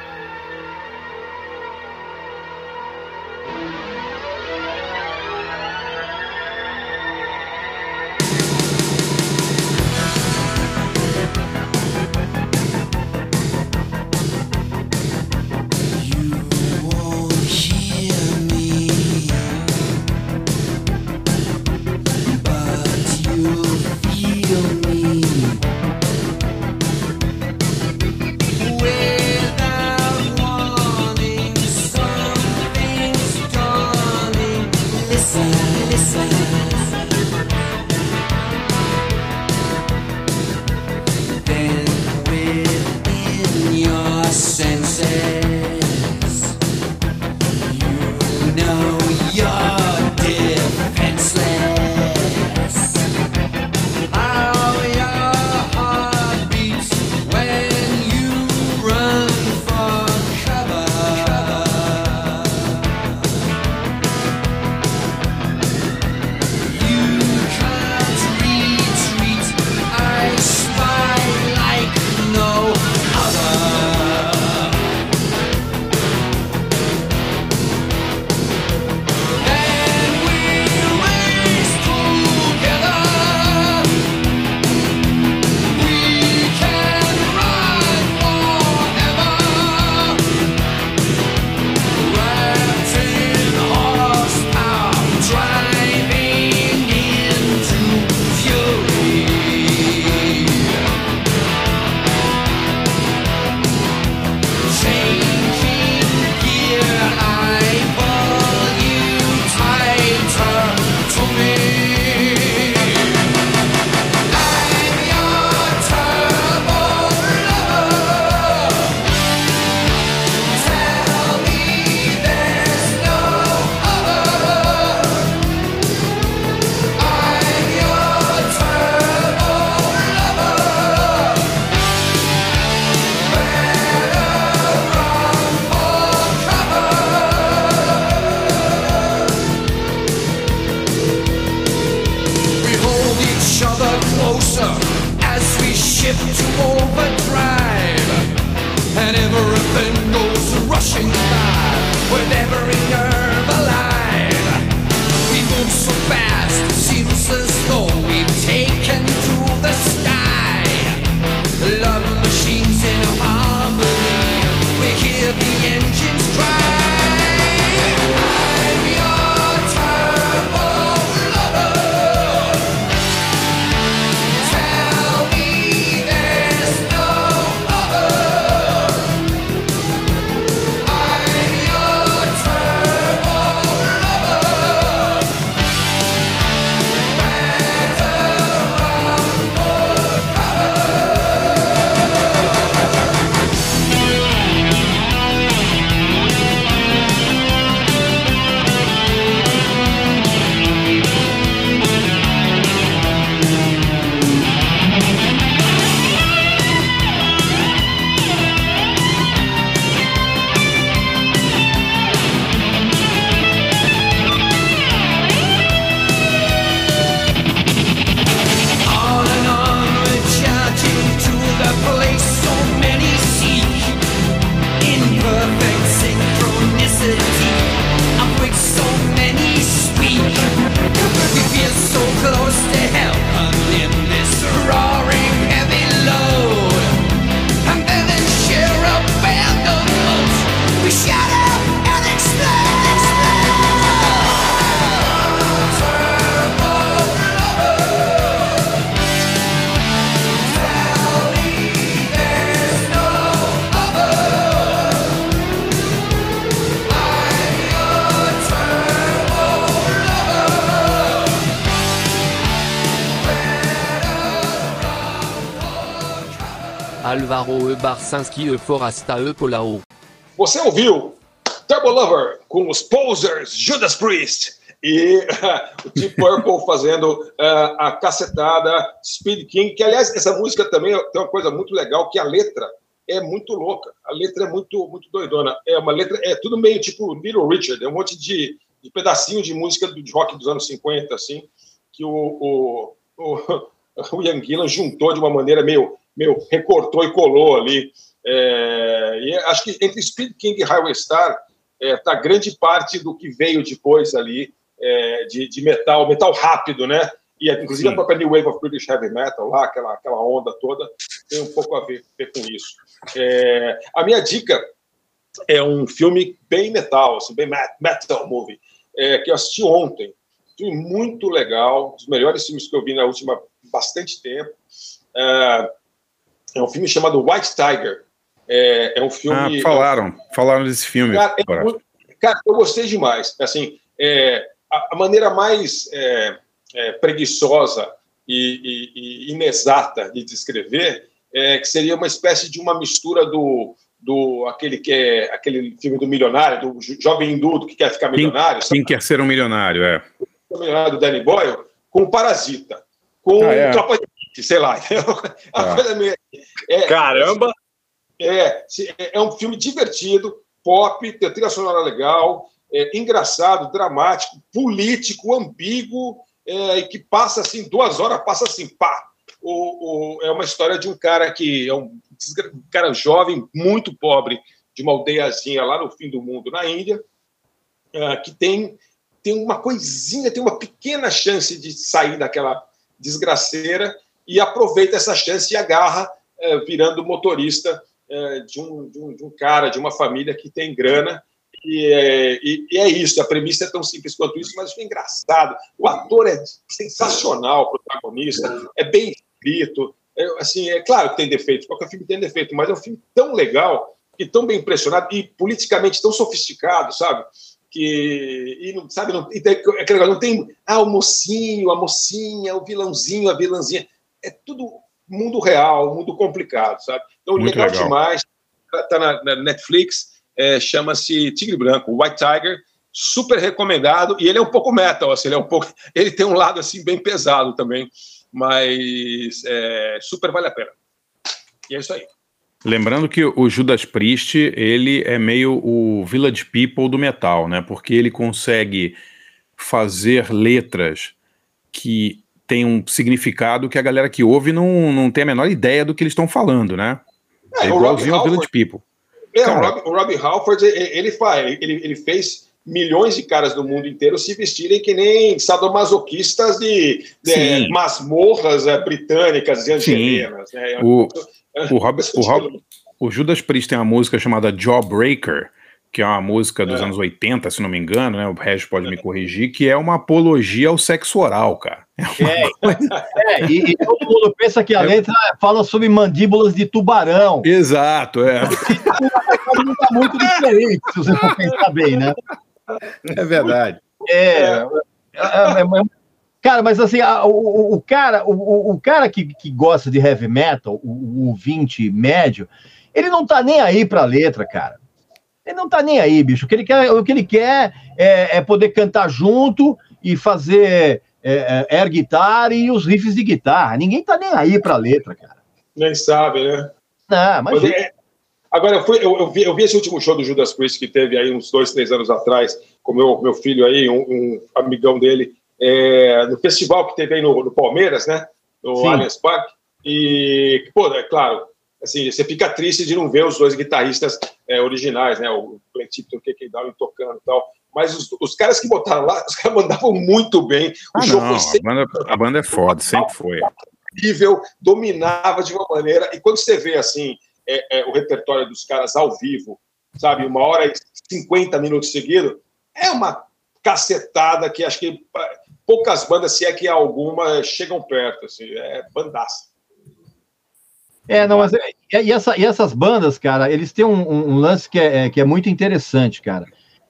Alvaro E. Barcinski E. Forasta E. Polao. Você ouviu Turbo Lover com os Posers, Judas Priest e (laughs) o Deep Purple fazendo eh, a cacetada Speed King, que aliás essa música também tem uma coisa muito legal que a letra é muito louca, a letra é muito muito doidona, é uma letra é tudo meio tipo Little Richard, é um monte de, de pedacinho de música de rock dos anos 50 assim, que o, o, o, (laughs) o Ian Gillan juntou de uma maneira meio meu, recortou e colou ali. É, e acho que entre Speed King e Highway Star está grande parte do que veio depois ali é, de, de metal, metal rápido, né? E inclusive Sim. a própria New Wave of British Heavy Metal, lá, aquela, aquela onda toda, tem um pouco a ver, ver com isso. É, a minha dica é um filme bem metal, assim, bem met- metal movie, é, que eu assisti ontem. Filme muito legal, um dos melhores filmes que eu vi na última bastante tempo. É, é um filme chamado White Tiger. É, é um Ah, filme. falaram, falaram desse filme. Cara, é muito- cara, eu gostei demais. Assim, é, a, a maneira mais é, é, preguiçosa e, e- e inexata de descrever é que seria uma espécie de uma mistura do, do aquele que é aquele filme do milionário, do jo- jovem hindu que quer ficar Quem, milionário, sabe? quem quer ser um milionário, é. O milionário do Danny Boyle, com Parasita, com Ah, é. Tropa de sei lá. (laughs) A Ah. coisa meio- é, Caramba! é, é um filme divertido, pop, tem trilha sonora legal, é, engraçado, dramático, político, ambíguo, é, e que passa assim, duas horas, passa assim, pá. O, o- é uma história de um cara que é um, um cara jovem, muito pobre, de uma aldeiazinha lá no fim do mundo, na Índia, é, que tem, tem uma coisinha, tem uma pequena chance de sair daquela desgraceira e aproveita essa chance e agarra, é, virando motorista é, de, um, de, um, de um cara, de uma família que tem grana. E é, e- e é isso, a premissa é tão simples quanto isso, mas foi engraçado. O ator é sensacional, o protagonista, é bem escrito. É, assim, é claro que tem defeitos, qualquer filme tem defeito, mas é um filme tão legal e tão bem impressionado e politicamente tão sofisticado, sabe? Que, e não, sabe, não, e tem, é aquele negócio, não tem ah, o mocinho, a mocinha, o vilãozinho, a vilãzinha. É tudo mundo real, mundo complicado, sabe? Então, Muito legal, legal. demais. Está na, na Netflix, é, chama-se Tigre Branco, White Tiger, super recomendado. E ele é um pouco metal, assim, ele é um pouco. (laughs) Ele tem um lado assim bem pesado também, mas é, super vale a pena. E é isso aí. Lembrando que o Judas Priest, ele é meio o Village People do metal, né? Porque ele consegue fazer letras que têm um significado que a galera que ouve não, não tem a menor ideia do que eles estão falando, né? É, É, o igualzinho ao Village People. É, o Rob, o Robbie Halford, ele, ele faz, ele, ele fez milhões de caras do mundo inteiro se vestirem que nem sadomasoquistas de, de masmorras é, britânicas e Sim. angerenas. Né? O, É, o, Rob, o, Rob, o Judas Priest tem uma música chamada Jawbreaker, que é uma música dos É. anos 80, se não me engano, né? O Regis pode me corrigir, que é uma apologia ao sexo oral, cara. É, (laughs) e, e todo mundo pensa que a letra fala sobre mandíbulas de tubarão. Exato, é. Não tá muito diferente, se você for pensar bem, né? É verdade. É, é, é, é, cara, mas assim, a- o, o- cara, o- o, o cara que, que gosta de heavy metal, o, o ouvinte médio, ele não tá nem aí pra letra, cara. Ele não tá nem aí, bicho. O que ele quer, o que ele quer é, é poder cantar junto e fazer é, é, air guitar e os riffs de guitarra. Ninguém tá nem aí pra letra, cara. Nem sabe, né? Não, mas agora, eu, fui, eu, eu vi, eu vi esse último show do Judas Priest que teve aí uns dois, três anos atrás, com meu, meu filho aí, um, um amigão dele, é, no festival que teve aí no, no Palmeiras, né? No Sim. Allianz Parque. E, pô, é claro, assim, você fica triste de não ver os dois guitarristas é, originais, né? O Glenn Tipton, o Keke Down tocando e tal. Mas os, os caras que botaram lá, os caras mandavam muito bem. O Ah, show não, foi a sempre banda, a banda é foda, sempre foi. incrível, dominava de uma maneira. E quando você vê assim é, é, o repertório dos caras ao vivo, sabe, uma hora e 50 minutos seguidos, é uma cacetada que acho que poucas bandas, se é que alguma, chegam perto. Assim, é bandaça. É, não, mas é- e, essa- e essas bandas, cara, eles têm um, um- lance que é, é- que é muito interessante, cara.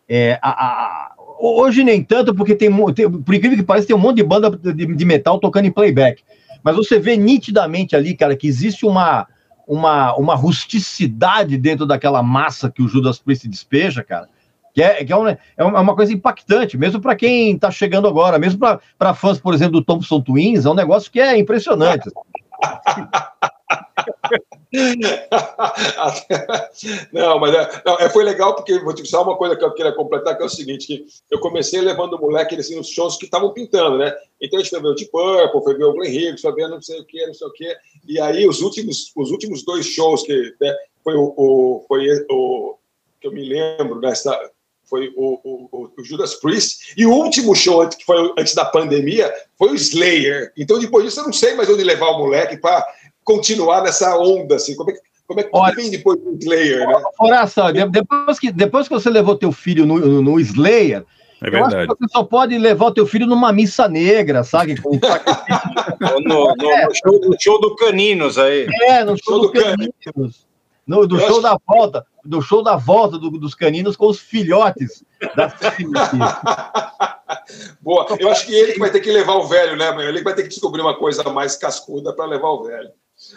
É, a- a- hoje nem tanto, porque tem, tem- por incrível que pareça, tem um monte de banda de, de metal tocando em playback. Mas você vê nitidamente ali, cara, que existe uma, uma, uma rusticidade dentro daquela massa que o Judas Priest despeja, cara. Que é, que é, um- é uma coisa impactante, mesmo para quem tá chegando agora, mesmo para fãs, por exemplo, do Thompson Twins, é um negócio que é impressionante. (laughs) (laughs) não, mas é, não, é, foi legal porque vou te só uma coisa que eu queria completar, que é o seguinte, que eu comecei levando o moleque assim, nos shows que estavam pintando, né? Então a gente foi ver o Deep Purple, foi ver o Glenn Higgs, foi ver não sei o que, não sei o que. E aí os últimos, os últimos dois shows que né, foi o, o, foi o que eu me lembro nessa foi o, o, o, Judas Priest, e o último show que foi antes da pandemia foi o Slayer. Então, depois disso, eu não sei mais onde levar o moleque para continuar nessa onda, assim. Como é que, como é que Olha, vem depois do Slayer, né? Coração, depois que, depois que você levou teu filho no, no, no Slayer, é verdade. você só pode levar o teu filho numa missa negra, sabe? (laughs) no, no, no, show, no, show, do Caninos aí. É, no show, show do, do Caninos. No, do show acho... da volta, do show da volta do, dos caninos com os filhotes da (laughs) Boa, eu acho que ele que vai ter que levar o velho, né, Ele vai ter que descobrir uma coisa mais cascuda para levar o velho.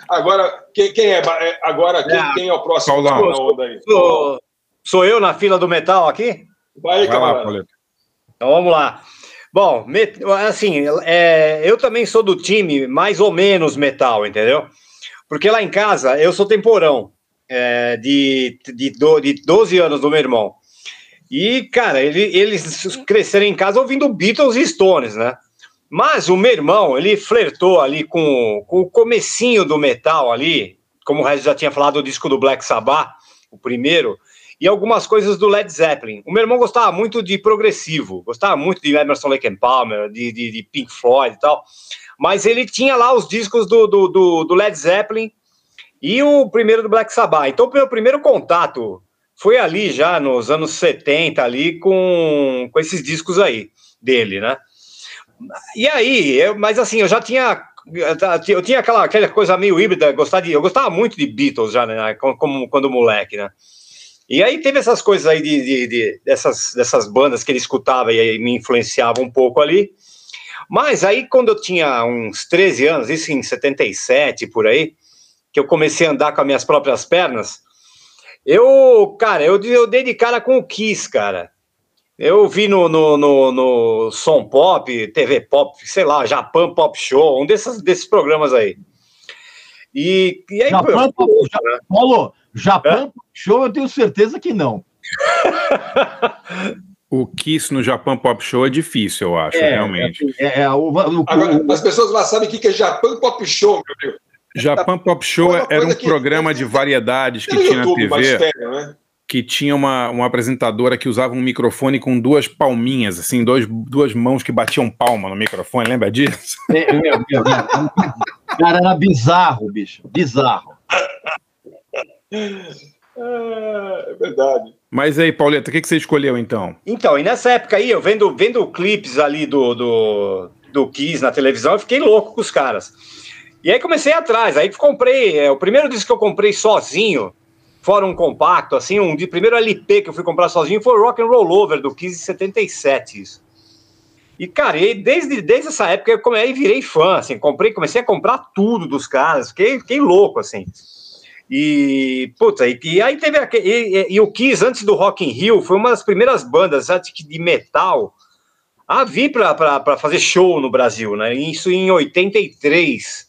Agora, quem, quem é, é? Agora, quem, é. quem é o próximo na onda aí? Sou, sou, eu na fila do metal aqui? Vai, camarada. Então vamos lá. Bom, assim, é, eu também sou do time mais ou menos metal, entendeu? Porque lá em casa eu sou temporão é, de, de, de 12 anos do meu irmão. E, cara, ele, eles cresceram em casa ouvindo Beatles e Stones, né? Mas o meu irmão, ele flertou ali com, com o comecinho do metal ali, como o Regis já tinha falado, o disco do Black Sabbath, o primeiro, e algumas coisas do Led Zeppelin. O meu irmão gostava muito de progressivo, gostava muito de Emerson Lake and Palmer, de, de, de Pink Floyd e tal, mas ele tinha lá os discos do, do, do, do Led Zeppelin, e o primeiro do Black Sabbath. Então, o meu primeiro contato foi ali já nos anos 70, ali com, com esses discos aí dele, né? E aí, eu, mas assim, eu já tinha. Eu tinha aquela, aquela coisa meio híbrida, gostar de, eu gostava muito de Beatles já, né? Como, quando moleque, né? E aí teve essas coisas aí de, de, de, dessas, dessas bandas que ele escutava e aí me influenciava um pouco ali. Mas aí, quando eu tinha uns 13 anos, isso em 77, por aí, que eu comecei a andar com as minhas próprias pernas, eu, cara, eu, eu dei de cara com o Kiss, cara. Eu vi no, no, no, no Som Pop, TV Pop, sei lá, Japan Pop Show, um desses, desses programas aí. E, e aí, Japan, Pop, né? Paulo, Japan é? Pop Show, eu tenho certeza que não. (laughs) o Kiss no Japan Pop Show é difícil, eu acho, é, realmente. É, é, o, o, Agora, as pessoas lá sabem o que é Japan Pop Show, meu Deus. Japan Pop Show era um programa de variedades que tinha na TV. Né? Que tinha uma, uma apresentadora que usava um microfone com duas palminhas, assim, dois, duas mãos que batiam palma no microfone, lembra disso? É, meu, meu, meu. Cara, era bizarro, bicho. Bizarro. É, verdade. Mas aí, Pauleta, o que, que você escolheu então? Então, e nessa época aí, eu vendo, vendo clipes ali do, do, do Kiss na televisão, eu fiquei louco com os caras. E aí comecei atrás, aí comprei, é, o primeiro disco que eu comprei sozinho, fora um compacto, assim, um de primeiro LP que eu fui comprar sozinho foi o Rock and Roll Over, do 1577, isso. E, cara, e desde, desde essa época eu comecei, virei fã, assim, comprei, comecei a comprar tudo dos caras, fiquei, fiquei louco, assim. E, puta, e, e aí teve aquele, e, e, o Kiss, antes do Rock in Rio, foi uma das primeiras bandas de metal a vir para fazer show no Brasil, né? Isso em 83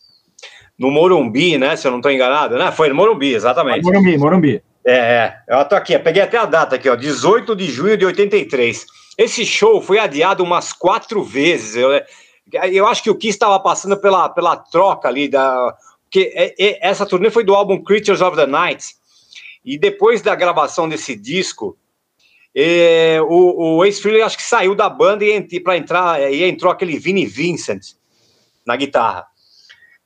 no Morumbi, né? Se eu não estou enganado, né? Foi no Morumbi, exatamente. Morumbi, Morumbi. É, é, eu tô aqui, eu peguei até a data aqui, ó, 18 de junho de 83. Esse show foi adiado umas quatro vezes. Eu, eu acho que o Kiss estava passando pela, pela troca ali da. Porque é, é, essa turnê foi do álbum Creatures of the Night. E depois da gravação desse disco, é, o, o Ace Frehley acho que saiu da banda e para entrar e entrou aquele Vinnie Vincent na guitarra.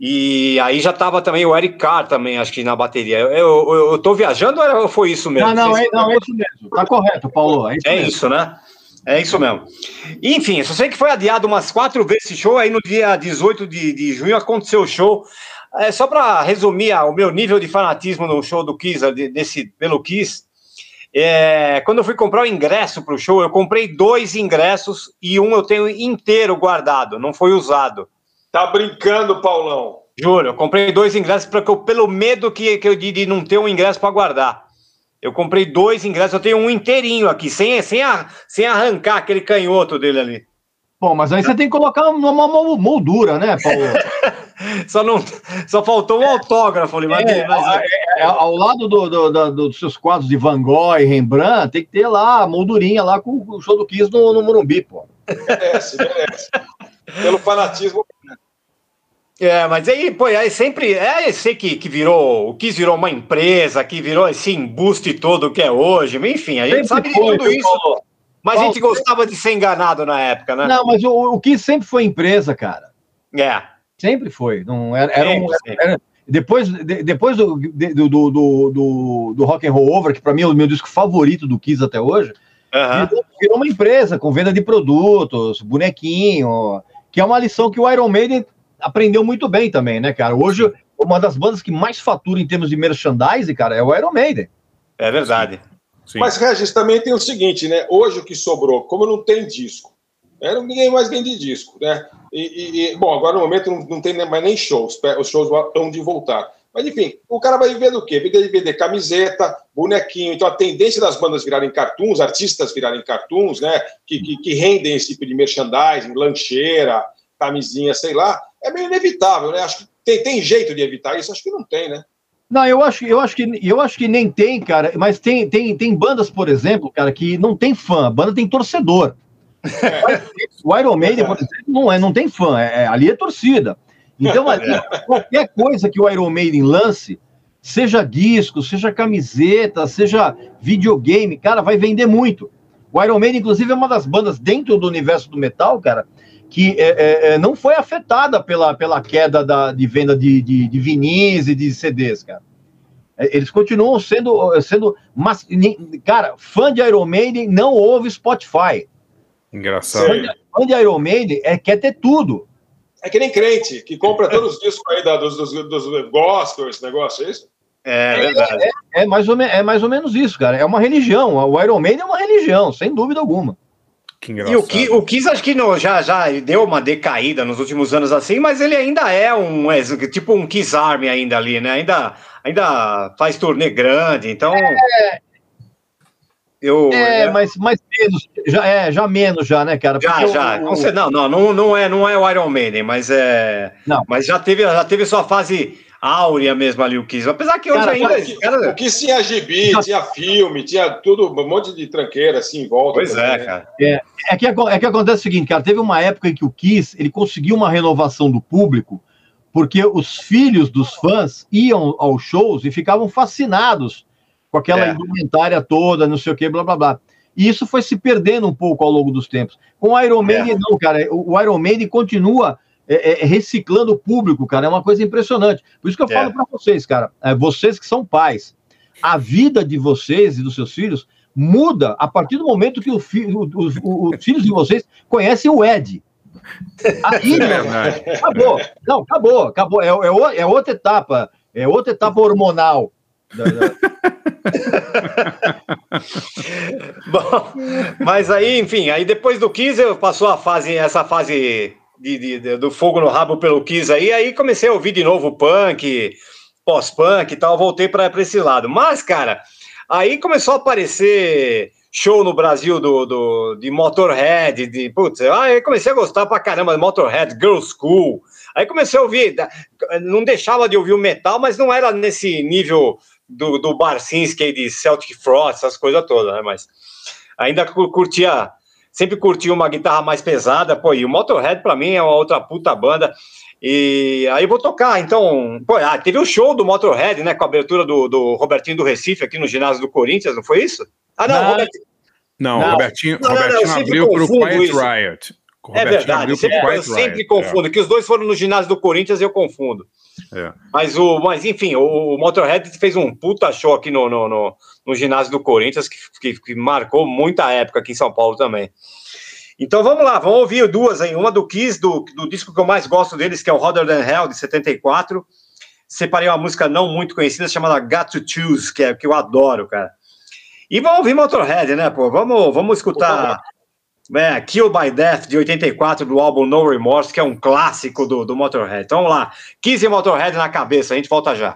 E aí já tava também o Eric Carr também, acho que na bateria. Eu, eu, eu tô viajando ou foi isso mesmo? Não, não, é, não, é isso mesmo. Tá correto, Paulo. É isso, é isso né? É isso mesmo. Enfim, só sei que foi adiado umas quatro vezes esse show, aí no dia 18 de, de junho aconteceu o show. É, só para resumir o meu nível de fanatismo no show do Kiss, desse, pelo Kiss, é, quando eu fui comprar o ingresso para o show, eu comprei dois ingressos e um eu tenho inteiro guardado, não foi usado. Tá brincando, Paulão? Juro, eu comprei dois ingressos pra, pelo medo que, que eu de, de não ter um ingresso para guardar. Eu comprei dois ingressos, eu tenho um inteirinho aqui, sem, sem, a, sem arrancar aquele canhoto dele ali. Bom, mas aí você tem que colocar uma mol- moldura, né, Paulo? (laughs) Só, não, só faltou um autógrafo ali, mas, É, mas- é, ao lado do- do- da- dos seus quadros de Van Gogh e Rembrandt, tem que ter lá a moldurinha lá com o show do Kiss no, no Morumbi, pô. Merece, merece. Pelo fanatismo. É, mas aí, pô, aí sempre. É esse que, que virou. O Kiss virou uma empresa, que virou esse embuste todo que é hoje. Enfim, a gente Sempre sabe de foi, tudo isso. Paulo? Mas a gente gostava de ser enganado na época, né? Não, mas o, o Kiss sempre foi empresa, cara. É. Sempre foi. Não era, era um- Sempre, sempre. era- depois de- depois do, de- do, do, do, do, Rock and Roll Over, que pra mim é o meu disco favorito do Kiss até hoje, virou, virou uma empresa com venda de produtos, bonequinho, que é uma lição que o Iron Maiden aprendeu muito bem também, né, cara? Hoje, uma das bandas que mais fatura em termos de merchandising, cara, é o Iron Maiden. É verdade. Sim. Mas, Regis, também tem o seguinte, né? Hoje o que sobrou, como não tem disco, né? ninguém mais vende disco, né? E, e- e, bom, agora no momento não, não tem nem- mais nem shows, os shows estão de voltar. Mas enfim, o cara vai viver do quê? Vender, vender camiseta, bonequinho. Então a tendência das bandas virarem cartoons, artistas virarem cartoons, né? Que, que, que rendem esse tipo de merchandising, lancheira, camisinha, sei lá, é meio inevitável, né? Acho que tem, tem jeito de evitar isso? Acho que não tem, né? Não, eu acho, eu acho que eu acho que nem tem, cara, mas tem, tem, tem bandas, por exemplo, cara, que não tem fã, a banda tem torcedor. O Iron Maiden, por exemplo, não, é, não tem fã, é, é- ali é torcida. Então, ali, qualquer coisa que o Iron Maiden lance, seja disco, seja camiseta, seja videogame, cara, vai vender muito. O Iron Maiden, inclusive, é uma das bandas dentro do universo do metal, cara, que é, é, é, não foi afetada pela, pela queda da, de venda de, de, de vinis e de CDs, cara. É, Eles continuam sendo, sendo mas, cara, fã de Iron Maiden não ouve Spotify. Engraçado. Fã de, fã de Iron Maiden é, quer ter tudo. É que nem crente, que compra todos os discos aí da- dos, dos, dos gospel, esse negócio, é isso? É verdade. É mais, ou me- é mais ou menos isso, cara. É uma religião. O Iron Maiden é uma religião, sem dúvida alguma. Que E o, Ki, o Kiss acho que não, já, já deu uma decaída nos últimos anos assim, mas ele ainda é um é, tipo um Kiss Army ainda ali, né? Ainda, ainda faz turnê grande, então. Eu, É, é, mas, mas menos, já, é, já menos, já, né, cara? já, Porque já. o- Não, sei, não, não, não, não é, não é o Iron Maiden, mas é. Não. Mas já teve, já teve sua fase áurea mesmo ali, o Kiss. Apesar que hoje Cara, ainda. O que, cara, o que tinha gibi, tinha filme, tinha tudo, um monte de tranqueira assim em volta. pois também, é, né? cara. É que, aco- é que acontece o seguinte, cara, teve uma época em que o Kiss, ele conseguiu uma renovação do público, porque os filhos dos fãs iam aos shows e ficavam fascinados com aquela É. indumentária toda, não sei o que, blá, blá, blá. E isso foi se perdendo um pouco ao longo dos tempos. Com o Iron Maiden, não, cara, o, o Iron Maiden continua é, é, reciclando o público, cara, é uma coisa impressionante. Por isso que eu É. falo para vocês, cara, é, vocês que são pais, a vida de vocês e dos seus filhos muda a partir do momento que o fi- o- os, o- os filhos de vocês conhecem o Ed. Aí, É verdade. acabou. Não, acabou, acabou. É, é, é outra etapa. É outra etapa hormonal. (laughs) Bom, mas aí, enfim, aí depois do Kiss eu passou a fase, essa fase de, de- de- do fogo no rabo pelo Kiss aí, aí comecei a ouvir de novo punk, pós-punk e tal, voltei para esse lado. Mas, cara, aí começou a aparecer show no Brasil do, do, de Motorhead, de, putz, aí comecei a gostar pra caramba de Motorhead, Girl School, aí comecei a ouvir, não deixava de ouvir o metal, mas não era nesse nível do, do Barcinski de Celtic Frost, essas coisas todas, né, mas ainda cu- curtia, sempre curtia uma guitarra mais pesada, pô, e o Motorhead pra mim é uma outra puta banda, e aí eu vou tocar, então, pô, ah, teve o show do Motorhead, né, com a abertura do, do Robertinho do Recife aqui no ginásio do Corinthians, não foi isso? Ah, não, Não. Robertinho, Não, Não. Robertinho, Não, Robertinho abriu pro confundo Quiet isso. Riot. É verdade, sempre- eu sempre Riot, confundo, que os dois foram no ginásio do Corinthians e eu confundo. É. Mas, o, mas enfim, o, o Motorhead fez um puta show aqui no, no, no, no ginásio do Corinthians, que, que, que marcou muita época aqui em São Paulo também. Então vamos lá, vamos ouvir duas aí. Uma do Kiss, do, do disco que eu mais gosto deles, que é o Hotter Than Hell, de 74. Separei uma música não muito conhecida chamada Got to Choose, que é que eu adoro, cara. E vamos ouvir Motorhead, né, pô? Vamos, vamos escutar é, Kill by Death, de 84, do álbum No Remorse, que é um clássico do, do Motorhead. Então vamos lá, Kiss e Motorhead na cabeça, a gente volta já.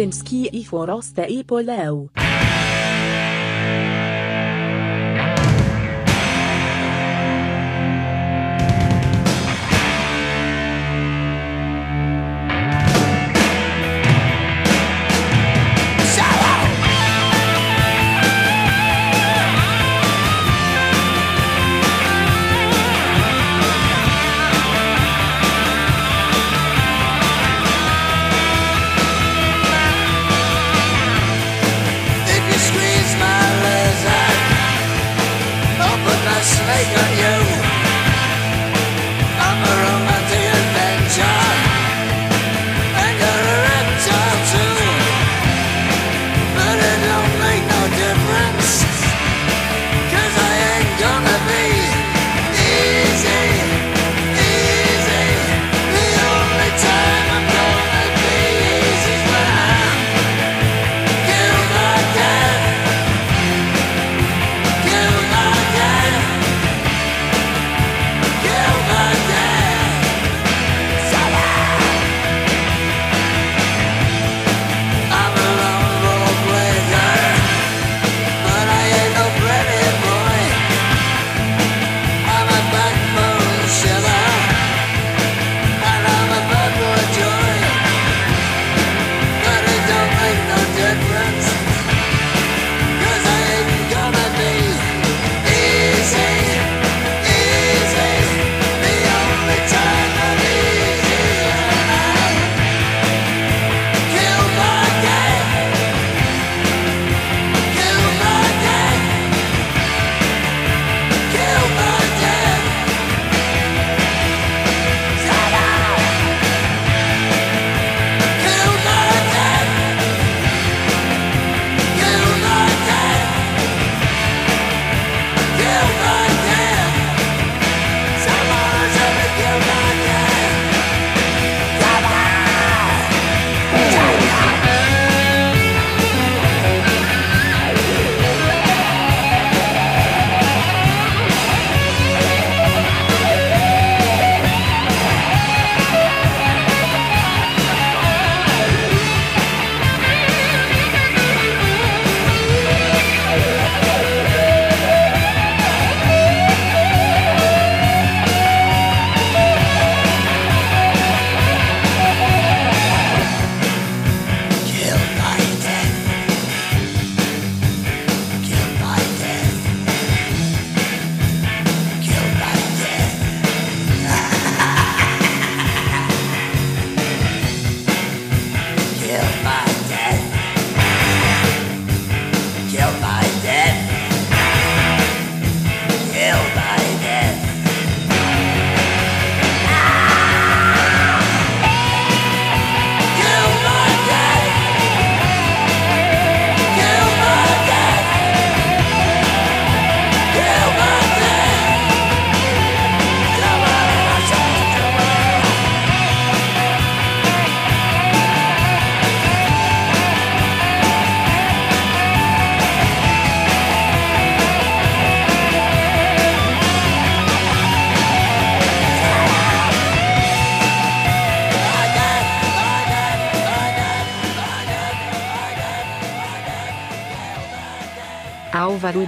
سينسكي إي إيبولاو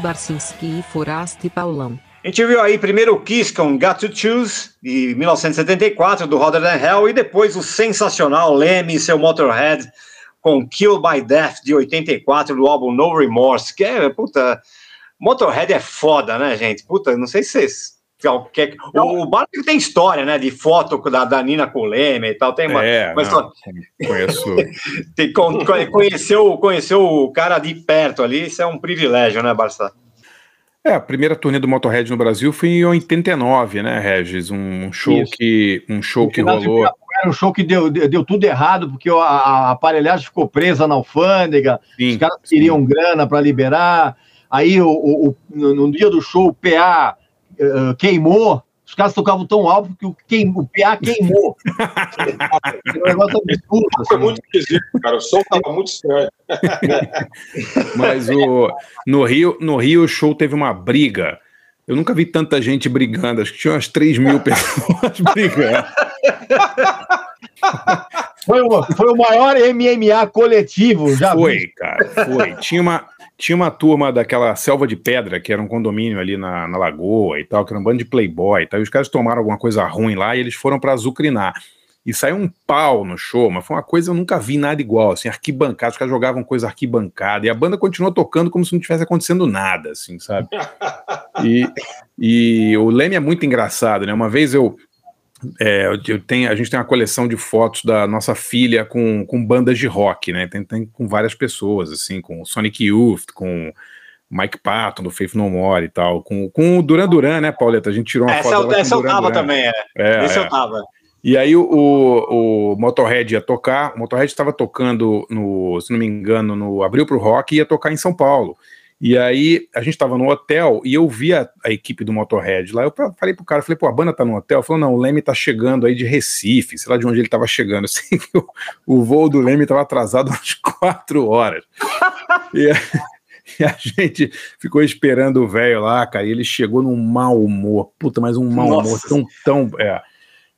Barcinski e Forasta e Paulão. A gente viu aí primeiro o Kiss com Got to Choose, de 1974, do Roder Than Hell, e depois o sensacional Lemmy e seu Motorhead com Kill by Death, de 84, do álbum No Remorse, que é, puta, Motorhead é foda, né, gente? Puta, não sei se vocês... quer- O, o Barco tem história, né, de foto da, da Nina com o Leme e tal, tem uma, É, uma história... conheço. (laughs) Tem, con- con- conheceu, conheceu o cara de perto ali, isso é um privilégio, né, Barça? É, a primeira turnê do Motorhead no Brasil foi em 89, né, Regis? Um show Isso. que um show que rolou. Ibirapuera, um show que deu, deu, tudo errado, porque a, a aparelhagem ficou presa na alfândega, os caras queriam grana para liberar, aí o, o- o- no, no dia do show o PA eh, queimou, os caras tocavam tão alto que o, queim, o PA queimou. (laughs) um negócio absurdo. Foi muito esquisito, cara. O som tava muito estranho. (laughs) Mas o, no, Rio, no Rio o show teve uma briga. Eu nunca vi tanta gente brigando, acho que tinha umas 3 mil (laughs) pessoas brigando. Foi, uma, foi o maior MMA coletivo, já Foi, vi. cara, foi. Tinha uma, tinha uma turma daquela selva de pedra, que era um condomínio ali na, na lagoa e tal, que era um bando de playboy e tal. E os caras tomaram alguma coisa ruim lá e eles foram pra azucrinar. E saiu um pau no show, mas foi uma coisa eu nunca vi nada igual, assim, arquibancada, os caras jogavam coisa arquibancada, e a banda continuou tocando como se não tivesse acontecendo nada, assim, sabe? (laughs) E, e o Leme é muito engraçado, né? Uma vez eu, é, eu- tenho, a gente tem uma coleção de fotos da nossa filha com, com bandas de rock, né? Tem, tem com várias pessoas, assim, com Sonic Youth, com Mike Patton, do Faith No More e tal, com, com o Duran Duran, né, Pauleta? A gente tirou uma Essa, foto dela essa eu tava Duran. também, é. É, Esse é. eu tava. E aí o, o, o Motorhead ia tocar, o Motorhead estava tocando, no, se não me engano, no Abril pro Rock e ia tocar em São Paulo. E aí a gente estava no hotel e eu vi a, a equipe do Motorhead lá. Eu falei pro cara, falei, pô, a banda tá no hotel? Falou, não, o Leme tá chegando aí de Recife, sei lá de onde ele tava chegando. (laughs) Assim, que o, o voo do Leme tava atrasado (laughs) umas quatro horas. (laughs) E, a- e a gente ficou esperando o velho lá, cara, e ele chegou num mau humor, puta, mas um mau humor Nossa. tão, tão. É.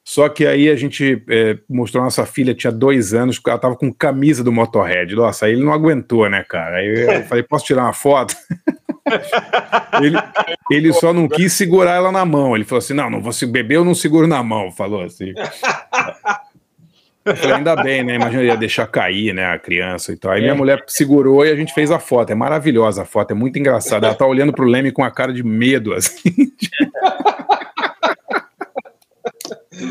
Só que aí a gente é, mostrou a nossa filha, tinha dois anos, ela tava com camisa do Motorhead. Nossa, aí ele não aguentou, né, cara? Aí eu falei, posso tirar uma foto? (laughs) ele, ele só não quis segurar ela na mão. Ele falou assim: não, não vou se beber, eu não seguro na mão. Falou assim. Eu falei, ainda bem, né? Imagina, ia deixar cair, né, a criança e tal. Aí minha mulher segurou e a gente fez a foto. É maravilhosa a foto, é muito engraçada. Ela tá olhando pro Leme com a cara de medo, assim. (laughs)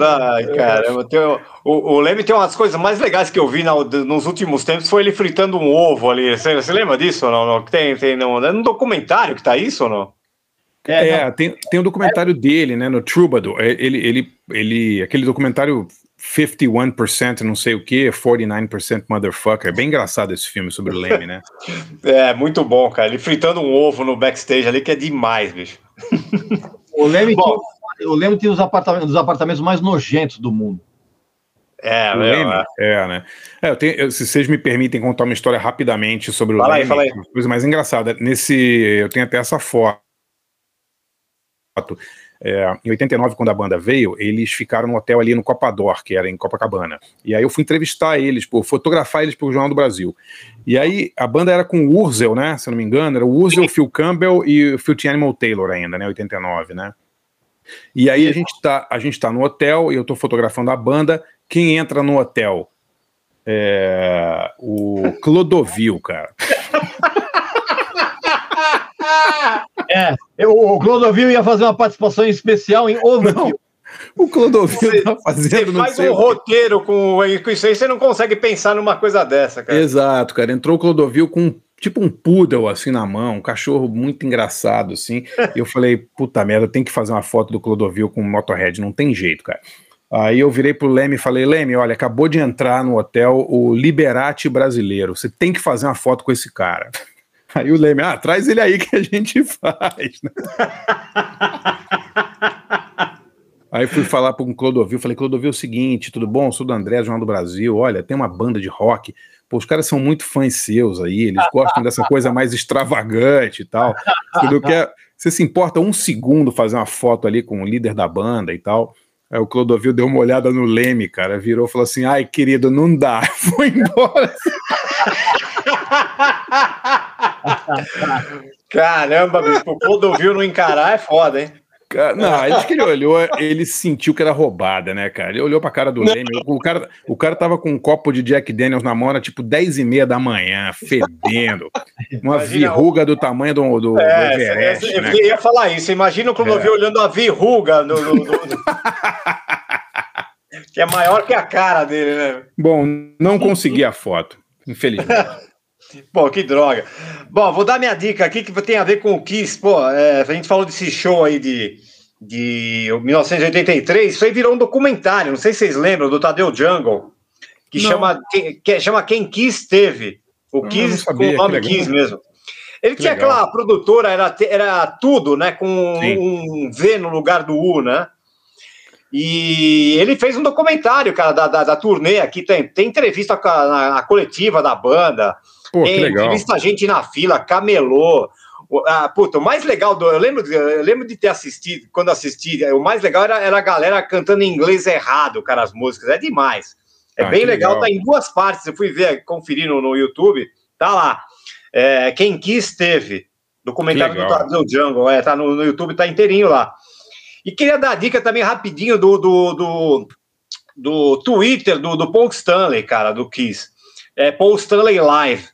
Ai, caramba. Tem, o, o Leme tem umas coisas mais legais que eu vi na- nos últimos tempos, foi ele fritando um ovo ali. Você, você lembra disso ou não? não? Tem, tem no, é no documentário que tá isso ou não? É, tem, tem um documentário dele, né, no Troubadour. É, Ele, ele, ele, aquele documentário 51%, não sei o que, 49% Motherfucker. É bem engraçado esse filme sobre o Leme, né? (laughs) É, muito bom, cara. Ele fritando um ovo no backstage ali, que é demais, bicho. O Leme, tinha, o Leme tinha os apartamentos, os apartamentos mais nojentos do mundo. É, O meu, Leme? é. É, né? É, eu tenho, eu- se vocês me permitem contar uma história rapidamente sobre o Fala aí, Leme, fala aí. uma coisa mais engraçada. Nesse, eu tenho até essa foto. É, em 89, quando a banda veio, eles ficaram no hotel ali no Copador, que era em Copacabana. E aí eu fui entrevistar eles, pô, fotografar eles pro Jornal do Brasil. E aí a banda era com o Urzel, né? Se eu não me engano, era o Urzel, Phil Campbell e o Phil T. Animal Taylor ainda, né? 89, né? E aí a gente tá, a gente tá no hotel e eu tô fotografando a banda. Quem entra no hotel? É, o Clodovil, cara. (laughs) É, eu- o Clodovil ia fazer uma participação especial em Overkill. O Clodovil Você, tá fazendo não faz sei um o roteiro com, com isso aí, você não consegue pensar numa coisa dessa, cara. Exato, cara. Entrou o Clodovil com tipo um poodle assim na mão, um cachorro muito engraçado assim. E (laughs) eu falei, puta merda, tenho que fazer uma foto do Clodovil com o Motorhead, não tem jeito, cara. Aí eu virei pro Leme e falei, Leme, olha, acabou de entrar no hotel o Liberate brasileiro. Você tem que fazer uma foto com esse cara. (laughs) Aí o Leme, ah, traz ele aí que a gente (laughs) faz. Aí fui falar com o Clodovil, falei, Clodovil, é o seguinte, tudo bom? Sou do André, Jornal do Brasil, olha, tem uma banda de rock, pô, os caras são muito fãs seus aí, eles gostam dessa coisa mais extravagante e tal. Você, não quer, você se importa um segundo fazer uma foto ali com o líder da banda e tal? Aí o Clodovil deu uma olhada no Leme, cara, virou e falou assim, ai, querido, não dá, (laughs) foi embora. (laughs) Caramba, bicho, o Clodovil não encarar é foda, hein? Cara, Não, acho que ele olhou, ele sentiu que era roubada, né, cara? Ele olhou pra cara do Leme. O cara, o cara tava com um copo de Jack Daniels na mão, era tipo 10 e meia da manhã, fedendo. (laughs) Uma Imagina verruga do tamanho do, do, do É, Everest, eu né? ia falar isso. Imagina o Clodovil É. olhando a verruga no- no- no- que é maior que a cara dele, né? Bom, não consegui a foto, infelizmente. (laughs) Pô, que droga. Bom, vou dar minha dica aqui que tem a ver com o Kiss. Pô, é, a gente falou desse show aí de, de 1983. Isso aí virou um documentário. Não sei se vocês lembram do Tadeu Jungle, que Não. chama, que, que chama Quem Kiss Teve. O Ah, não Kiss com sabia, o que nome. Kiss mesmo. Ele Que tinha legal. aquela produtora, era, era tudo, né? Com Sim. um V no lugar do U, né? E ele fez um documentário, cara, da, da, da turnê aqui. Tem, tem entrevista com a, na- na coletiva da banda. Pô, que tem legal. entrevista gente na fila, camelô. Ah, puta, o mais legal do. Eu lembro, de- eu lembro de ter assistido, quando assisti, o mais legal era, era a galera cantando em inglês errado, cara, as músicas. É demais. É Ah, bem que legal, legal. tá em duas partes. Eu fui ver, conferir no, no YouTube, tá lá. É, Quem quis teve. Documentário Que do. Tadeu Jungle, é, tá no, no YouTube, tá inteirinho lá. E queria dar dica também rapidinho do, do, do, do Twitter do, do Paul Stanley, cara, do Kiss. É Paul Stanley Live.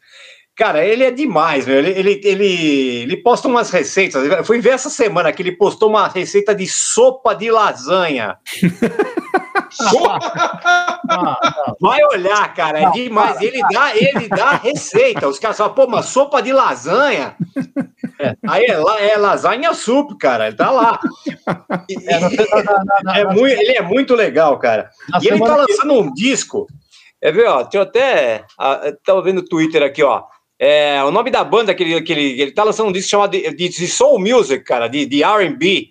Cara, ele é demais, meu. Ele, ele, ele, ele posta umas receitas. Eu fui ver essa semana que ele postou uma receita de sopa de lasanha. (laughs) Vai olhar, cara, é demais. Ele dá, ele dá receita. Os caras falam, pô, mas sopa de lasanha. Aí é, la- é lasanha soup, cara. Ele tá lá. É muito, ele é muito legal, cara. E ele tá lançando um disco. É ver, ó, deixa eu até. ah, Tava vendo o Twitter aqui, ó. É, o nome da banda que ele, que ele, ele tá lançando um disco chamado de, de- Soul Music, cara, de, de RB,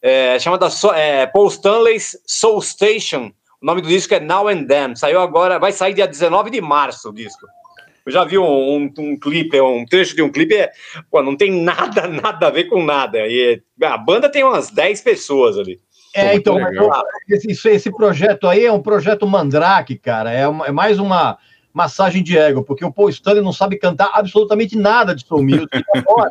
é, chamada So- é, Paul Stanley's Soul Station. O nome do disco é Now and Then. Saiu agora, vai sair dia 19 de março o disco. Eu já vi um, um, um clipe, um trecho de um clipe, é, pô, não tem nada, (laughs) nada a ver com nada. E é- a banda tem umas 10 pessoas ali. É, então, esse, esse projeto aí é um projeto mandrake, cara. É, uma- é mais uma massagem de ego, porque o Paul Stanley não sabe cantar absolutamente nada de soul music (laughs) agora.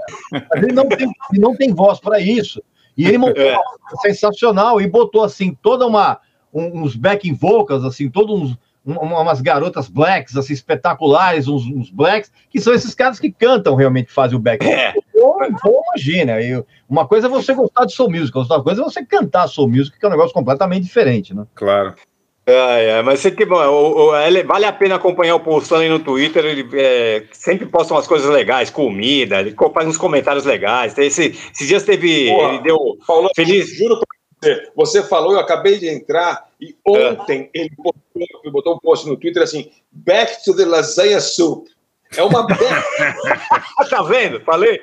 Ele não tem, ele não tem voz para isso. E ele montou É. uma coisa sensacional e botou assim toda uma um- uns backing vocals, assim, todos uns um- umas garotas blacks assim espetaculares, uns, uns blacks que são esses caras que cantam realmente, fazem o back. É. Imagina, eu- uma coisa é você gostar de soul music, outra coisa é você cantar soul music, que é um negócio completamente diferente, né? Claro. É, é, mas que bom, o- o- vale a pena acompanhar o Paul Stanley no Twitter, ele é, sempre posta umas coisas legais, comida, ele faz uns comentários legais. Esse, esses dias teve. Ele deu. Paulo, Feliz. juro pra você, você falou, eu acabei de entrar e ontem ele botou, ele botou um post no Twitter assim: Back to the lasagna soup. É uma (laughs) tá vendo? Falei.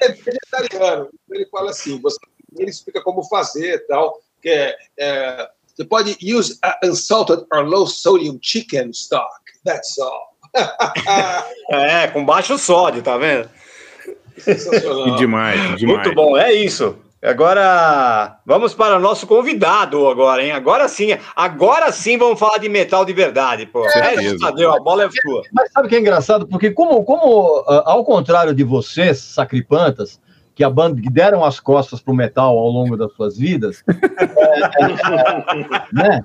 é vegetariano. Ele fala assim, você, ele explica como fazer e tal, que é, é, você pode use unsalted or low sodium chicken stock. That's all. (laughs) É, com baixo sódio, tá vendo? Sensacional. Demais, demais. Muito bom, é isso. Agora, vamos para o nosso convidado agora, hein? Agora sim, agora sim vamos falar de metal de verdade, pô. É, Certeza. Tadeu, a bola é tua. Mas sabe o que é engraçado? Porque como, como ah, ao contrário de vocês, sacripantas, que, a banda, que deram as costas pro metal ao longo das suas vidas, é, né?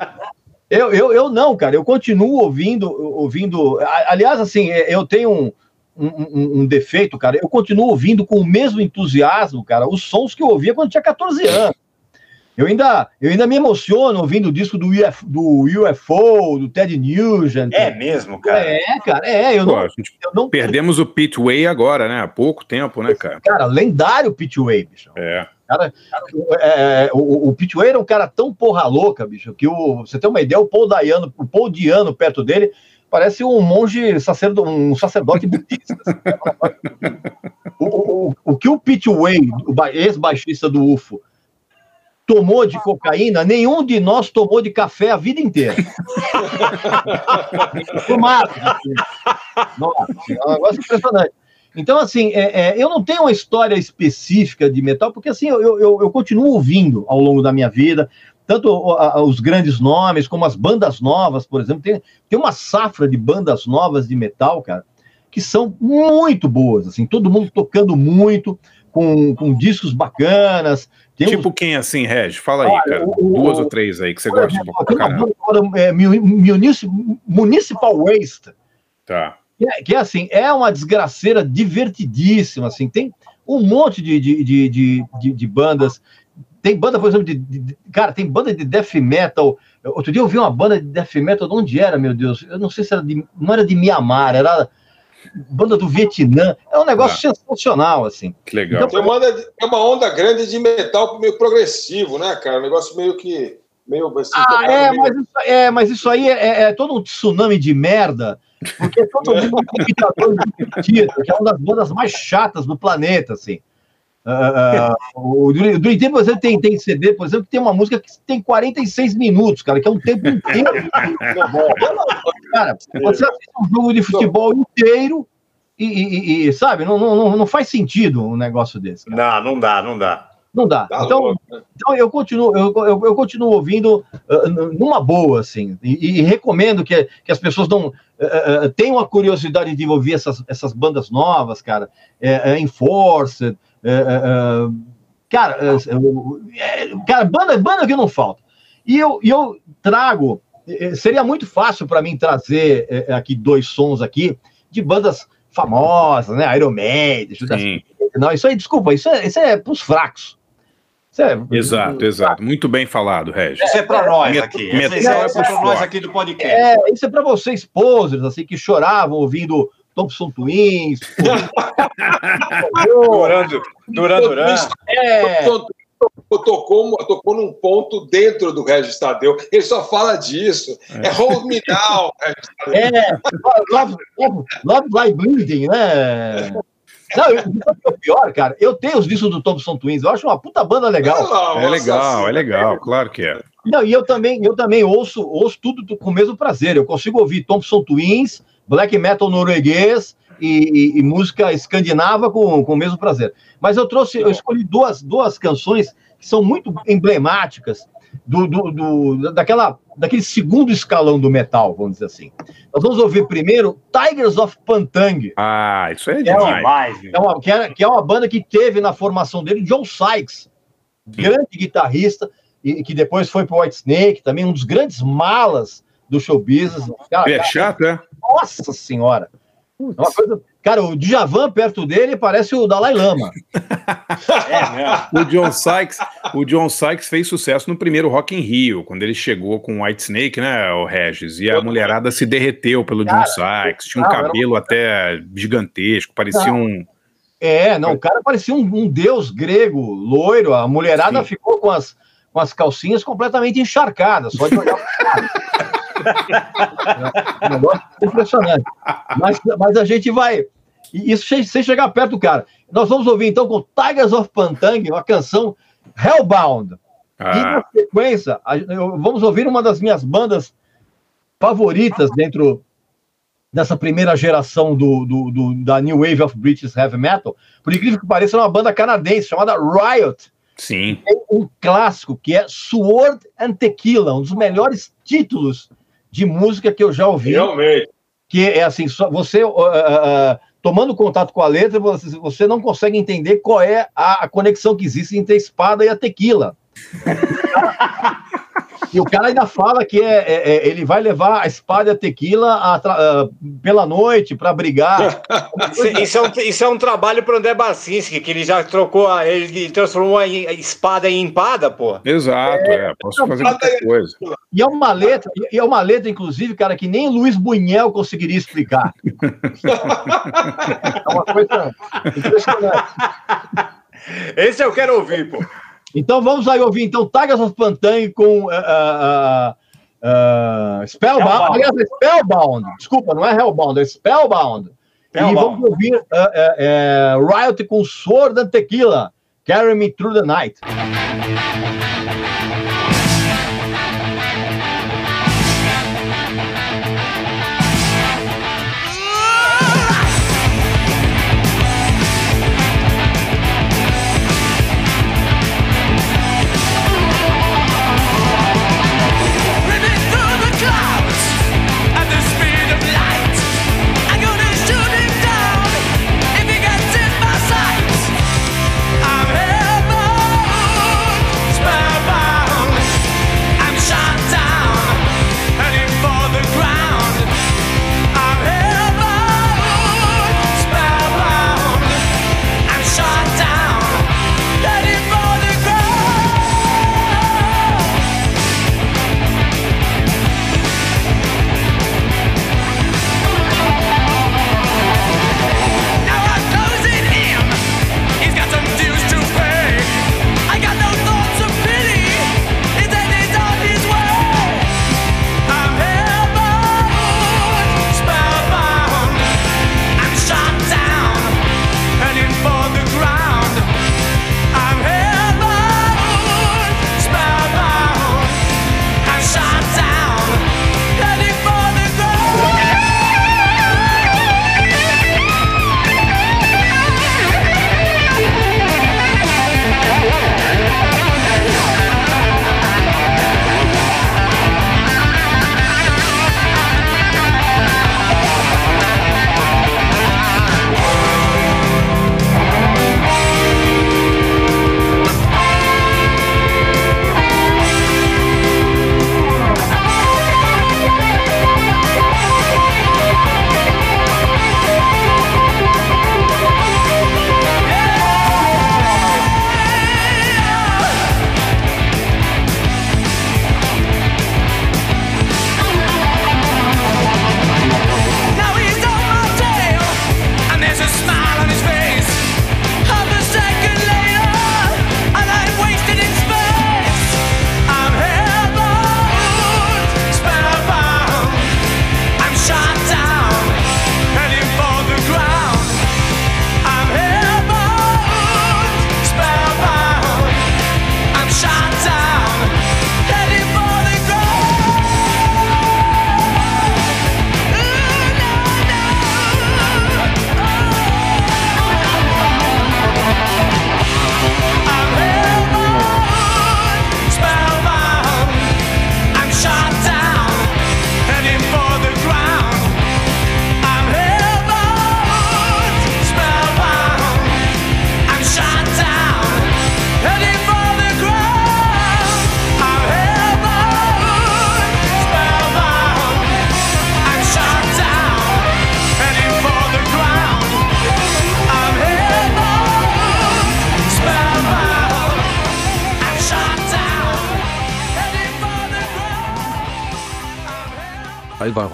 Eu, eu, eu não, cara, eu continuo ouvindo, ouvindo. Aliás, assim, é, eu tenho um, um, um- um defeito, cara. Eu continuo ouvindo com o mesmo entusiasmo, cara, os sons que eu ouvia quando tinha 14 anos. Eu ainda, eu ainda me emociono ouvindo o disco do, UF, do UFO, do Ted Nugent. É mesmo, cara. É, cara, é, eu Pô, não, a gente eu não perdemos o Pit Way agora, né? Há pouco tempo, né, cara? Cara, lendário Pit Way, bicho. É. Cara, é, o, o Pit Way era um cara tão porra louca, bicho, que o, você tem uma ideia, o Paul Dayano, o Paul Diano perto dele parece um monge sacerdo, um sacerdote budista. assim. (laughs) o, o, o que o Pit Way, o ba- ex-baixista do UFO, tomou de cocaína, nenhum de nós tomou de café a vida inteira. (laughs) Tomado. Nossa, é um negócio impressionante. Então, assim, é, é, eu não tenho uma história específica de metal, porque assim, eu, eu, eu continuo ouvindo ao longo da minha vida, tanto o- a- os grandes nomes, como as bandas novas, por exemplo. Tem, tem uma safra de bandas novas de metal, cara, que são muito boas, assim, todo mundo tocando muito, com, com discos bacanas. Tem uns- Tipo quem assim, Reg? Fala aí, cara. o- o- Duas ou três aí que você gosta exemplo, caramba. banda é, Mu- Munici- Municipal Waste, Tá. que é, que é assim, é uma desgraceira divertidíssima, assim, tem um monte de, de, de, de, de- de bandas, tem banda, por exemplo, de, de- de- cara, tem banda de death metal, outro dia eu vi uma banda de death metal, de onde era, meu Deus, eu não sei se era de, não era de Mianmar, era banda do Vietnã, é um negócio sensacional, assim. Que legal. Tem uma, onda, tem uma onda grande de metal meio progressivo, né, cara? Um negócio meio que. Meio, assim, Ah, tocado é, meio- mas isso, é, mas isso aí é, é todo um tsunami de merda, porque é todo (laughs) mundo imitador de Mentira, que é uma das bandas mais chatas do planeta, assim. Ah, o Dream Theater, por exemplo, tem, tem CD, por exemplo, que tem uma música que tem 46 minutos, cara, que é um tempo inteiro. (laughs) cara, você assiste um jogo de futebol inteiro e, e- e- sabe, não, não, não- faz sentido um negócio desse. cara. Não, não dá, não dá. Não dá. Tá então, louco, né? então eu continuo, eu, eu, eu continuo ouvindo n- numa boa, assim, e, e recomendo que, que as pessoas não ah, tenham a curiosidade de ouvir essas, essas bandas novas, cara. É, é Enforced, cara, é, é, cara, banda, banda que não falta. E eu, e eu trago, seria muito fácil para mim trazer aqui dois sons aqui de bandas famosas, né? Iron Maiden, Judas. Não, isso aí, desculpa, isso é, isso é pros fracos. É, Exato, exato. Muito bem falado, Regis. Isso é pra nós aqui. Isso é, é é pros nós aqui do podcast. É, isso é para vocês, posers, assim, que choravam ouvindo Thompson Twins. Duran, (laughs) Duran, Duran. É, Tocou, tocou num ponto dentro do Regis Tadeu. Ele só fala disso. É, Hold Me Now, Regis Tadeu. é, Love, Love, Love Like Bleeding, né? Não, eu- o é o pior, cara, eu tenho os discos do Thompson Twins, eu acho uma puta banda legal. Nossa É legal, Senhora. é legal, claro que é. Não, e eu também, eu também ouço, ouço tudo do- com o mesmo prazer. Eu consigo ouvir Thompson Twins, black metal norueguês e, e- e música escandinava com, com o mesmo prazer. Mas eu trouxe, eu escolhi duas, duas canções que são muito emblemáticas do, do, do- daquela, daquele segundo escalão do metal, vamos dizer assim. Nós vamos ouvir primeiro Tigers of Pantang. Ah, isso é É demais. É uma, que, é, que é uma banda que teve na formação dele John Sykes, grande guitarrista, e que depois foi pro White Snake, também um dos grandes malas do show business. Cara, É cara, chato, é? Nossa senhora! É uma coisa, cara, o Djavan perto dele parece o Dalai Lama. (laughs) É mesmo. O John Sykes, o John Sykes fez sucesso no primeiro Rock in Rio, quando ele chegou com o White Snake, né, o Regis, e a mulherada se derreteu pelo John Sykes, tinha um não, era um- cabelo até gigantesco, parecia um É, não, o cara parecia um, um deus grego, loiro. A mulherada Sim. ficou com as, com as calcinhas completamente encharcadas, só de olhar cara. É um negócio impressionante. Mas, mas a gente vai. Isso sem, chegar perto do cara. Nós vamos ouvir então com Tigers of Pantang, uma canção Hellbound. E na ah, sequência, vamos ouvir uma das minhas bandas favoritas dentro dessa primeira geração do, do- do- da New Wave of British Heavy Metal. Por incrível que pareça, é uma banda canadense chamada Riot. sim. Tem um clássico que é Sword and Tequila, um dos melhores títulos de música que eu já ouvi. Realmente. Que é assim, só você uh, uh, tomando contato com a letra, você, você não consegue entender qual é a, a conexão que existe entre a espada e a tequila. (laughs) E o cara ainda fala que é, é- é- ele vai levar a espada e a tequila a tra- ah, pela noite para brigar. (laughs) Isso, é um, isso é um trabalho pro André Barcinski, que ele já trocou, a, ele transformou a, espada em empada, pô. Exato, é, posso fazer qualquer coisa. E é uma letra, e é uma letra, inclusive, cara, que nem Luiz Buñuel conseguiria explicar. (laughs) É uma coisa impressionante. Esse eu quero ouvir, pô. Então vamos aí ouvir então Tigers of com ah, ah, ah, Spellbound. Aliás, é Spellbound. Desculpa, não é Hellbound, é Spellbound. E Spellbound. vamos ouvir ah, ah, ah, Riot com Sword and Tequila. Carry Me Through the Night.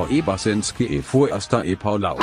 Ebersenski e Forster e Paulau.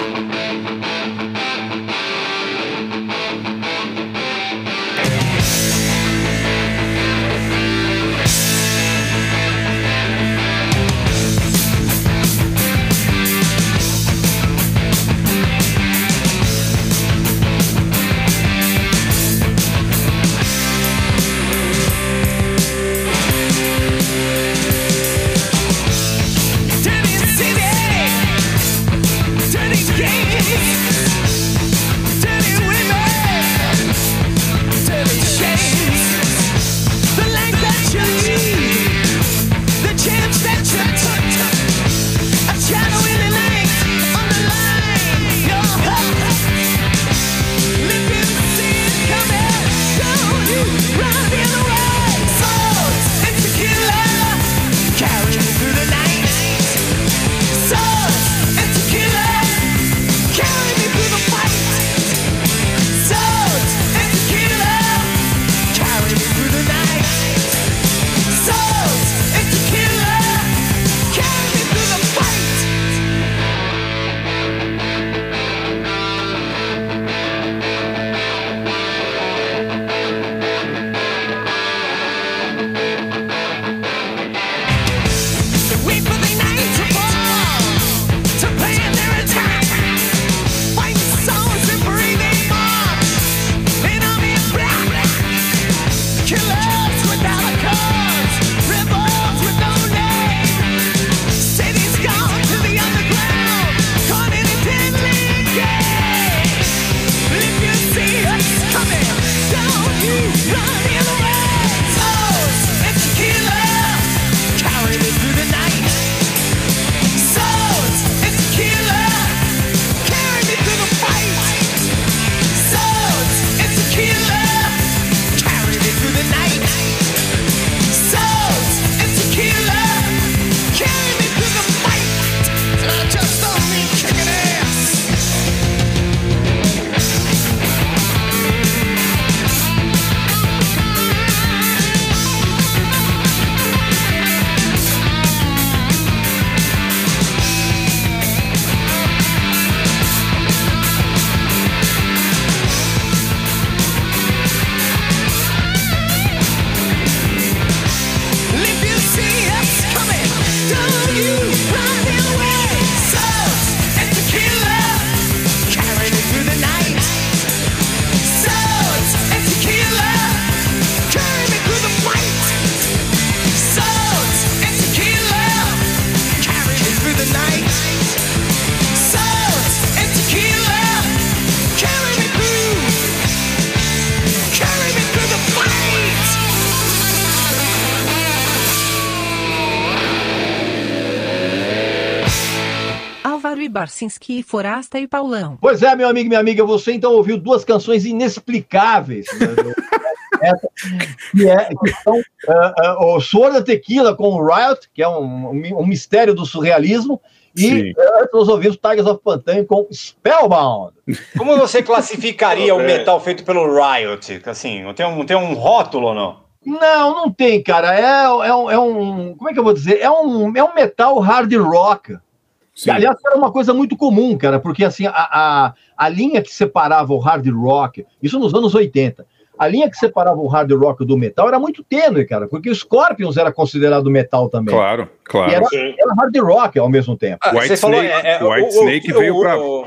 Álvaro Ibarcinski, Forasta e Paulão. Pois é, meu amigo e minha amiga, você então ouviu duas canções inexplicáveis. né? (laughs) Essa, que, é, que são ah, ah, o Suor da Tequila com o Riot, que é um, um, um mistério do surrealismo, Sim. e ah, nós ouvimos Tigers of Pantane com Spellbound. Como você classificaria o (laughs) É. metal feito pelo Riot? Assim, tem um, tem um rótulo ou não? Não, não tem, cara. É, é, um, é um. Como é que eu vou dizer? É um, é um metal hard rock. Sim. Aliás, era uma coisa muito comum, cara, porque assim, a, a, a linha que separava o hard rock, isso nos anos 80, a linha que separava o hard rock do metal era muito tênue, cara, porque o Scorpions era considerado metal também. Claro, E claro. era, era hard rock ao mesmo tempo. Ah, White você falou, Snake- é, é, White Snake veio pra- O,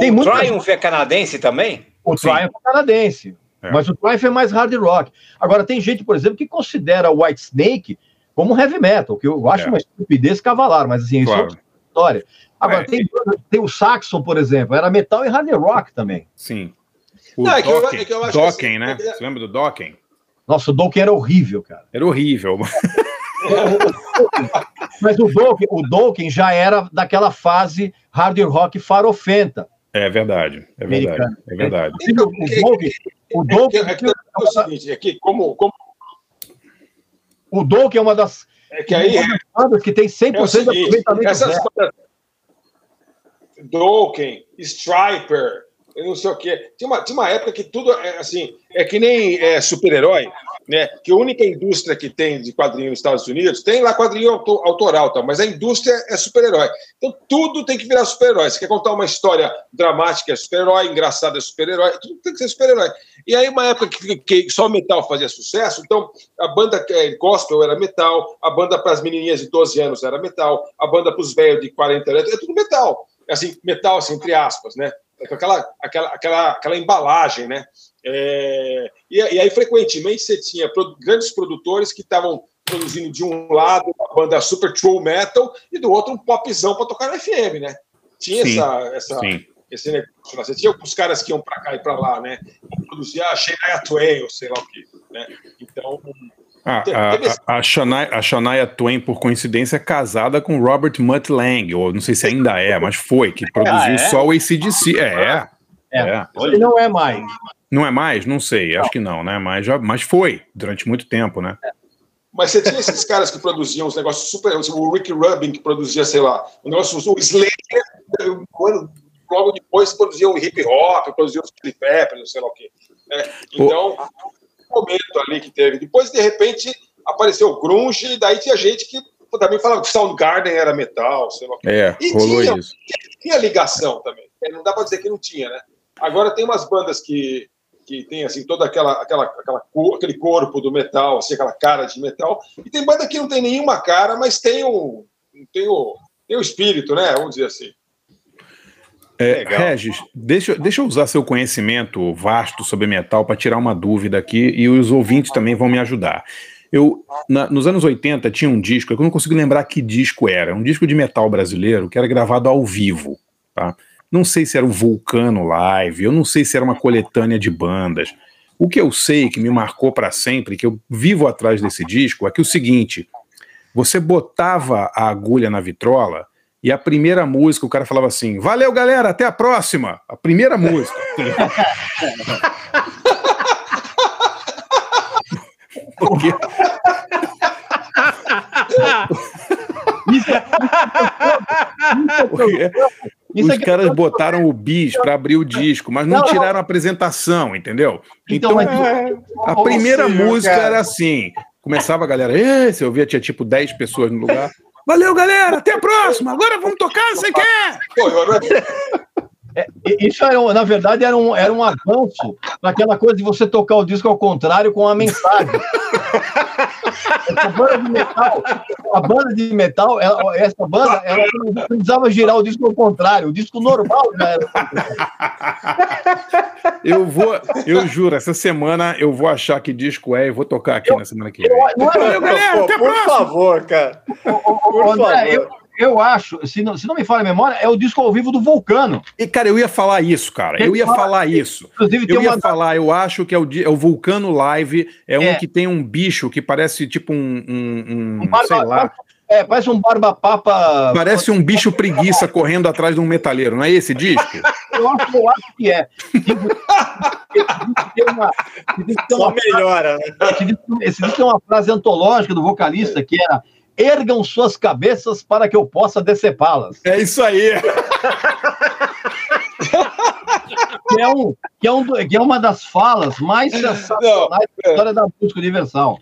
Tem o muita- Triumph é canadense também? O Sim. Triumph é canadense, É. mas o Triumph é mais hard rock. Agora, tem gente, por exemplo, que considera o White Snake como heavy metal, que eu acho É. uma estupidez cavalar, mas assim, isso é Claro. outra história. Agora, É. tem, tem o Saxon, por exemplo, era metal e hard rock também. Sim. O Não, é que eu- Dokken, é que eu acho que Dokken, assim, né? é Você lembra do Dokken? Nossa, o Dokken era horrível, cara. Era horrível. (laughs) Mas o Dokken, o Dokken já era daquela fase hard rock farofenta. É verdade, é verdade, Americano. é verdade. O, o Dokken, o É que, Dokken, é que é o seguinte, é que como, como o Dokken é uma das é que aí bandas que tem 100% é o de seguinte, aproveitamento essas Dokken, Striper, eu não sei o quê. Tinha uma, tinha uma época que tudo é assim, é que nem é, super-herói. Né? Que a única indústria que tem de quadrinho nos Estados Unidos tem lá quadrinho auto- autoral, tal, mas a indústria é super-herói. Então tudo tem que virar super-herói. Você quer contar uma história dramática é super-herói, engraçada é super-herói, tudo tem que ser super-herói. E aí, uma época que, que só metal fazia sucesso, então a banda eh, gospel era metal, a banda para as menininhas de 12 anos era metal, a banda para os velhos de 40 anos é tudo metal. Assim, metal, assim, entre aspas, né? Com aquela, aquela, aquela, aquela embalagem, né? É, e, e aí, frequentemente, você tinha grandes produtores que estavam produzindo de um lado uma banda super true metal e do outro um popzão para tocar na FM, né? Tinha Sim, essa, essa, sim. esse negócio. lá. Você tinha alguns caras que iam para cá e para lá, né? Produzir a Shania Twain, ou sei lá o quê, né? Então, Ah, a, esse- a, Shania, a Shania Twain, por coincidência, é casada com Robert Mutt Lang, ou não sei se ainda é, mas foi, que produziu é? só o ACDC. É, É. é. Ele não é mais. Não é mais? Não sei, acho que não, né? Mas, já, mas foi, durante muito tempo, né? Mas você tinha esses caras que produziam os negócios super. O Rick Rubin, que produzia, sei lá, o negócio, o Slayer, logo depois produzia o hip hop, produzia os Chili Peppers, sei lá o quê. né? Então, um momento ali que teve. Depois, de repente, apareceu o Grunge, e daí tinha gente que também falava que Soundgarden era metal, sei lá o quê. É, E rolou tinha, isso. tinha ligação também. Não dá para dizer que não tinha, né? Agora tem umas bandas que, que tem assim toda aquela, aquela, aquela aquele corpo do metal, assim, aquela cara de metal. E tem banda que não tem nenhuma cara, mas tem o tem o, tem o espírito, né? Vamos dizer assim. É, Legal. Regis, deixa, deixa eu usar seu conhecimento vasto sobre metal para tirar uma dúvida aqui e os ouvintes também vão me ajudar. Eu, na- nos anos 80 tinha um disco, eu não consigo lembrar que disco era, um disco de metal brasileiro que era gravado ao vivo, tá? Não sei se era o Vulcano Live, eu não sei se era uma coletânea de bandas. O que eu sei que me marcou para sempre, que eu vivo atrás desse disco, é que o seguinte: você botava a agulha na vitrola e a primeira música o cara falava assim: Valeu, galera, até a próxima. A primeira música. (laughs) Porque Porque Isso os é que- caras botaram o bis para abrir o disco, mas não Não, tiraram a apresentação, entendeu? Então, Então, mas- a primeira música cara. era assim: começava a galera, você ouvia, tinha tipo 10 pessoas no lugar. Valeu, galera, até a próxima. Agora vamos tocar, você quer? E- Isso era, na verdade era um, era um avanço naquela coisa de você tocar o disco ao contrário com a mensagem. (laughs) Essa banda de metal, a banda de metal, ela- essa banda, ela não precisava girar o disco ao contrário, o disco normal já era. Eu vou, eu juro, essa semana eu vou achar que disco é e vou tocar aqui na semana que vem. Não galera, Pô, até a por favor, cara. Por André, favor. Eu, acho, se não, se não me falha a memória, é o disco ao vivo do Vulcano. E, cara, eu ia falar isso, cara. Eu ia falar isso. Inclusive, tem Eu ia uma. falar, eu acho que é o, é o Vulcano Live, é um É. que tem um bicho que parece tipo um, um- um- um barba- sei lá, É, parece um barba-papa. parece um bicho preguiça correndo atrás de um metaleiro, não é esse disco? (laughs) Eu acho, eu acho que é. Tem uma- tem Só uma- melhora, né? Esse disco, é uma frase antológica do vocalista que era ergam suas cabeças para que eu possa decepá-las. É isso aí. Que é, um, que, é um, que é uma das falas mais sensacionais da história da música universal.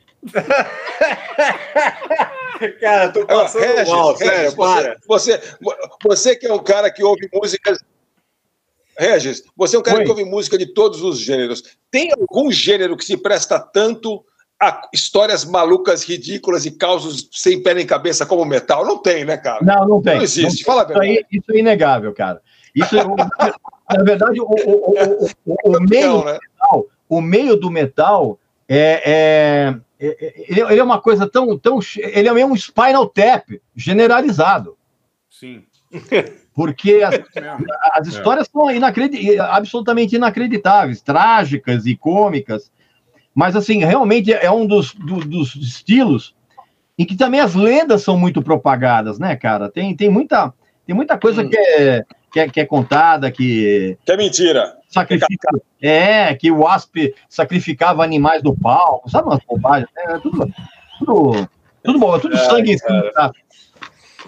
Cara, tô passando Regis, mal, Regis, sério, você, para. você, você que é um cara que ouve músicas. Regis, você é um cara Oi. que ouve música de todos os gêneros. Tem algum gênero que se presta tanto histórias malucas, ridículas e causos sem pé nem cabeça como metal? Não tem, né, cara? Não, não tem. Não existe. Não- Fala a isso, aí, verdade. isso é inegável, cara. Isso é, (laughs) na verdade, o, o, o, o, o meio Não, né? metal, o meio do metal é, é- é- ele, ele é uma coisa tão, tão. Ele é um spinal tap generalizado. Sim. (laughs) Porque as, as histórias são inacredi- absolutamente inacreditáveis, trágicas e cômicas. Mas, assim, realmente é um dos, do- dos estilos em que também as lendas são muito propagadas, né, cara? Tem, tem, muita, tem muita coisa que, é, que, é, que é contada, que Que é mentira. sacrifica. É, que o Wasp sacrificava animais no palco, sabe umas bobagens? É tudo, tudo, tudo bom, é tudo Ai, sangue. cara. tá?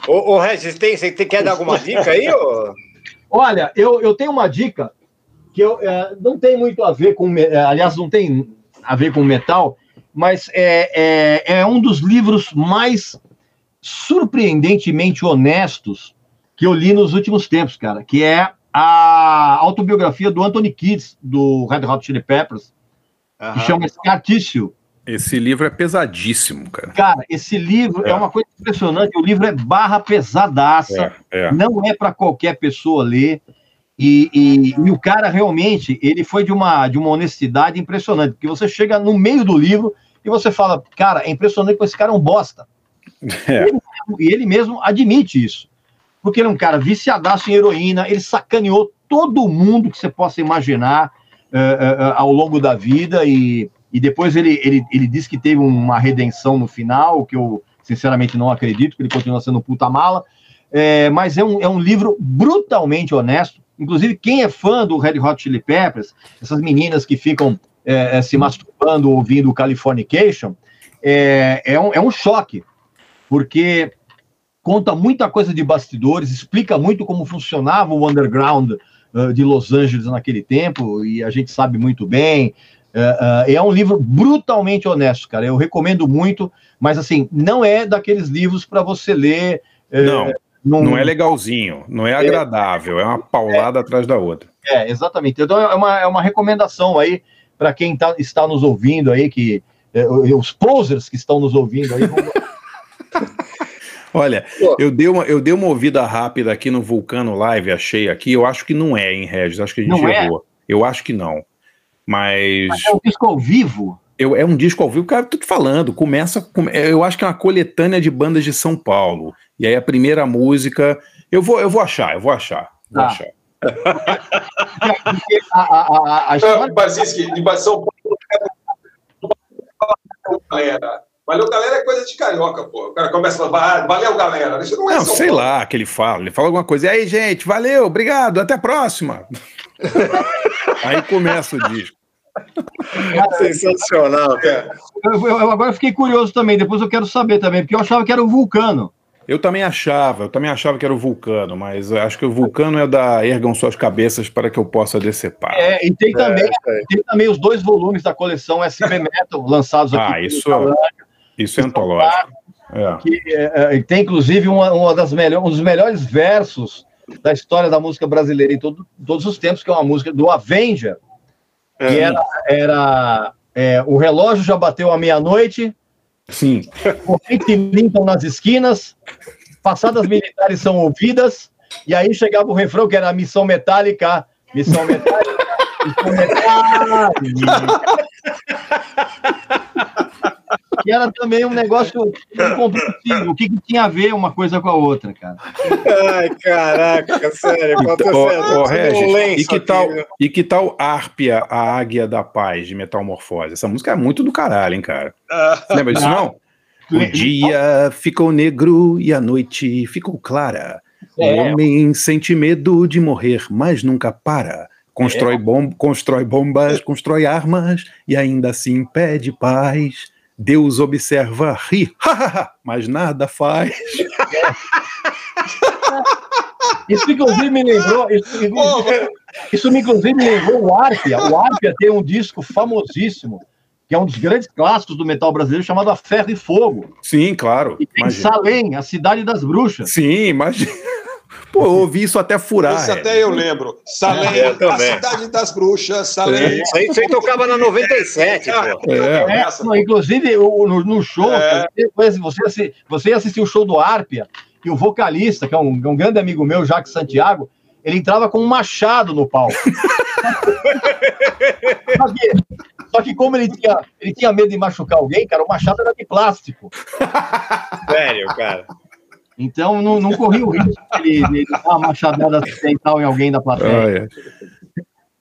Ô, ô Regis, tem, você quer dar alguma dica aí? Ô? Olha, eu, eu tenho uma dica que eu, é, não tem muito a ver com. é, aliás, não tem a ver com metal. mas é, é, é um dos livros mais surpreendentemente honestos que eu li nos últimos tempos, cara, que é a autobiografia do Anthony Kidd, do Red Hot Chili Peppers, que chama Scar Tissue. Esse livro é pesadíssimo, cara. Cara, esse livro é. É. uma coisa impressionante. O livro é barra pesadaça, É, é. não é para qualquer pessoa ler. E, e- e o cara realmente, ele foi de uma, de uma honestidade impressionante, porque você chega no meio do livro e você fala, cara, é impressionante que esse cara é um bosta. É. Ele e ele mesmo admite isso. Porque ele é um cara viciadaço em heroína, ele sacaneou todo mundo que você possa imaginar eh, eh, ao longo da vida e, e depois ele, ele, ele disse que teve uma redenção no final, que eu sinceramente não acredito, que ele continua sendo um puta mala, Eh, mas é um, é um livro brutalmente honesto. Inclusive, quem é fã do Red Hot Chili Peppers, essas meninas que ficam eh, eh, se masturbando ouvindo o Californication, é, é, um, é um choque, porque conta muita coisa de bastidores, explica muito como funcionava o underground eh, de Los Angeles naquele tempo, e a gente sabe muito bem. Eh, eh, é um livro brutalmente honesto, cara. Eu recomendo muito, mas assim, não é daqueles livros para você ler. Não, num- não é legalzinho, não é agradável, é uma paulada atrás da outra. É, exatamente. Então é uma, é uma recomendação aí para quem tá, está nos ouvindo aí, que eh, os posers que estão nos ouvindo aí. vão- (laughs) Olha, eu dei, uma, eu dei uma ouvida rápida aqui no Vulcano Live, achei aqui. Eu acho que não é, hein, Regis? Acho que a gente Não é? errou. Eu acho que não. Mas. Mas é um disco ao vivo. Eu, é um disco ao vivo, cara, tô te falando. Começa. com- eu acho que é uma coletânea de bandas de São Paulo. E aí a primeira música. Eu vou, eu vou achar, eu vou achar. Vou Tá. achar. (laughs) A, a, a, a história. Barzinski, de São Paulo. Galera. Valeu, galera, é coisa de carioca, pô. O cara começa a falar, "Ah, valeu, galera. Isso não é Não, sei lá que ele fala. Ele fala alguma coisa. E aí, gente, valeu, obrigado, até a próxima. (laughs) aí começa o disco. Sensacional, cara. Eu, eu- eu agora fiquei curioso também, depois eu quero saber também, porque eu achava que era o Vulcano. Eu também achava, eu também achava que era o Vulcano, mas eu acho que o Vulcano é da Ergam Suas Cabeças para que eu possa decepar. É, e tem também, É, tem também os dois volumes da coleção SP Metal lançados aqui. Ah, isso, Talanca, isso é antológico. É. que é, é, tem inclusive uma, uma das melhores, um dos melhores versos da história da música brasileira em todo- todos os tempos, que é uma música do Avenger, que era, era é, o relógio já bateu à meia-noite, Sim. corrente limpam nas esquinas, passadas militares são ouvidas, e aí chegava o refrão que era a missão metálica, missão metálica, missão metálica. (laughs) Que era também um negócio incompreensível. O que, que tinha a ver uma coisa com a outra, cara? Ai, caraca, sério. Então, ô, é, ô, um Regis, e que, aqui, tal, viu? e que tal Árpia, a Águia da Paz, de Metamorfose? Essa música é muito do caralho, hein, cara? Você lembra disso, não? O dia ficou negro e a noite ficou clara. O É. homem sente medo de morrer, mas nunca para. Constrói, bom, constrói bombas, constrói armas e ainda assim pede paz. Deus observa, ri, mas nada faz. (laughs) Isso, inclusive, me lembrou. Isso, isso, me, inclusive, me lembrou o Arpia. O Arpia tem um disco famosíssimo, que é um dos grandes clássicos do metal brasileiro, chamado A Ferro e Fogo. Sim, claro. E tem imagina. Salem, a cidade das bruxas. Sim, imagina. Pô, eu ouvi isso até furar. Isso é. até eu lembro. Salem, Eu a também. cidade das bruxas, Salem. Isso aí, isso aí tocava na 97, pô. É. É, não, inclusive, no, no show, É. você, você, você assistiu o show do Arpia, e o vocalista, que é um, um grande amigo meu, Jacques Santiago, ele entrava com um machado no palco. (laughs) só, que, só que como ele tinha, ele tinha medo de machucar alguém, cara, o machado era de plástico. Sério, cara. Então não, não corria o risco de ele, de dar uma machadada acidental em alguém da plateia. Olha.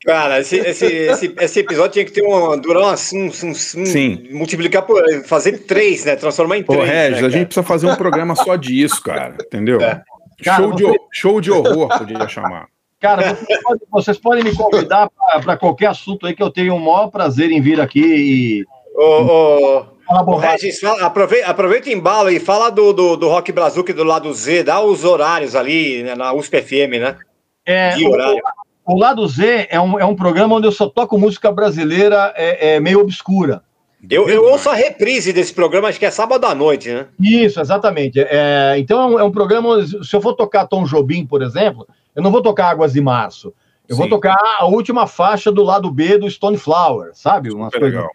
Cara, esse, esse, esse, esse episódio tinha que ter um, durar um, um, um, um Sim. multiplicar por. fazer três, né? Transformar em Pô, três. Regis, né, a cara? gente precisa fazer um programa só disso, cara. Entendeu? É. Cara, show, de, você- ho- show de horror, podia chamar. Cara, vocês podem, vocês podem me convidar para qualquer assunto aí que eu tenho o maior prazer em vir aqui e Ô, ô, falar ô. Regis, fala- aproveita, aproveita o embalo e fala do, do, do Rock Brazuca do lado Z, dá os horários ali né, na USP FM, né? É, De o, horário. o Lado Z é um, é um programa onde eu só toco música brasileira é, é meio obscura. Eu, eu ouço a reprise desse programa, acho que é sábado à noite, né? Isso, exatamente. É, então é um, é um programa. Se eu for tocar Tom Jobim, por exemplo, eu não vou tocar Águas de Março. Eu vou Sim. tocar a última faixa do lado B do Stone Flower, sabe? Coisas. legal.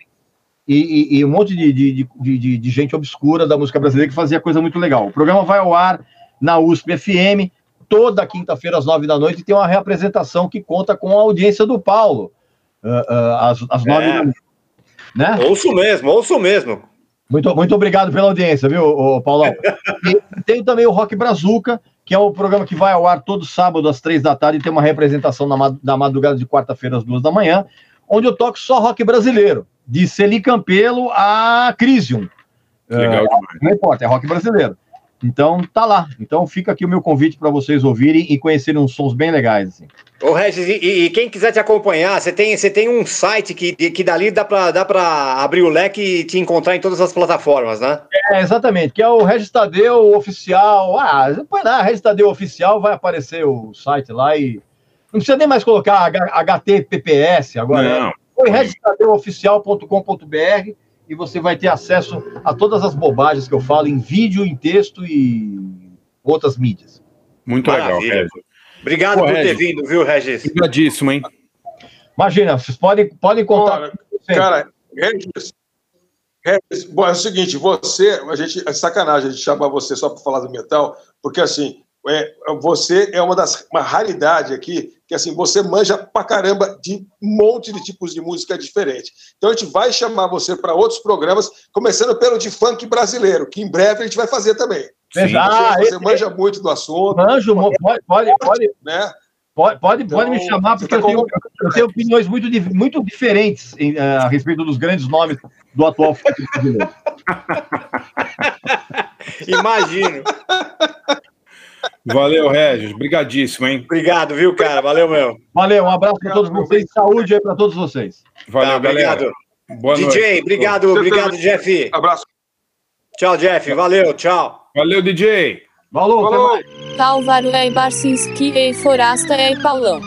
E, e- e um monte de, de, de- de- gente obscura da música brasileira que fazia coisa muito legal. O programa vai ao ar na USP FM toda quinta-feira às nove da noite e tem uma reapresentação que conta com a audiência do Paulo ah, ah, às, às nove É. da noite. Né? Ouço mesmo, ouço mesmo. Muito, muito obrigado pela audiência, viu, Paulão? E tem também o Rock Brazuca, que é o programa que vai ao ar todo sábado às três da tarde e tem uma representação na madrugada de quarta-feira às duas da manhã, onde eu toco só rock brasileiro, de Celi Campelo a Crisium. Legal É, demais. não importa, é rock brasileiro. Então tá lá. Então fica aqui o meu convite para vocês ouvirem e conhecerem uns sons bem legais. Assim. Ô, Regis, e, e quem quiser te acompanhar, você tem, você tem um site que, que dali dá pra, dá pra abrir o leque e te encontrar em todas as plataformas, né? É, exatamente, que é o Regis Tadeu Oficial. Ah, põe lá, Regis Tadeu Oficial, vai aparecer o site lá e. Não precisa nem mais colocar HTTPS agora. Não. Põe registadeuoficial.com.br e você vai ter acesso a todas as bobagens que eu falo em vídeo, em texto e outras mídias. Muito legal, Maravilha. Regis. Obrigado Pô, por ter Regis. vindo, viu, Regis? Obrigadíssimo, hein? Imagina, vocês podem, podem contar. Cara, Regis, Regis, bom, é o seguinte, você, a gente, é sacanagem a gente chamar você só para falar do metal, porque assim, é, você é uma das uma raridade aqui, que assim, você manja pra caramba de um monte de tipos de música diferente. Então a gente vai chamar você para outros programas, começando pelo de funk brasileiro, que em breve a gente vai fazer também. Sim. Ah, você, você esse- manja muito do assunto, Manjo, mo- pode, pode, pode, né? pode, pode, Então, pode me chamar, porque você eu tá tenho, eu tenho opiniões muito, muito diferentes em, eh, a respeito dos grandes nomes do atual funk brasileiro. (laughs) Imagino. Valeu, Regis. Obrigadíssimo, hein? Obrigado, viu, cara? Valeu, meu. Valeu, um abraço para todos vocês, saúde aí para todos vocês. Valeu, Tá, galera. obrigado. Boa noite. DJ, obrigado, Você obrigado, também. Jeff. Abraço. Tchau, Jeff. Valeu, tchau. Valeu, DJ. Falou, até Falou. mais. Álvaro é Barcinski e Forasta é Paulão.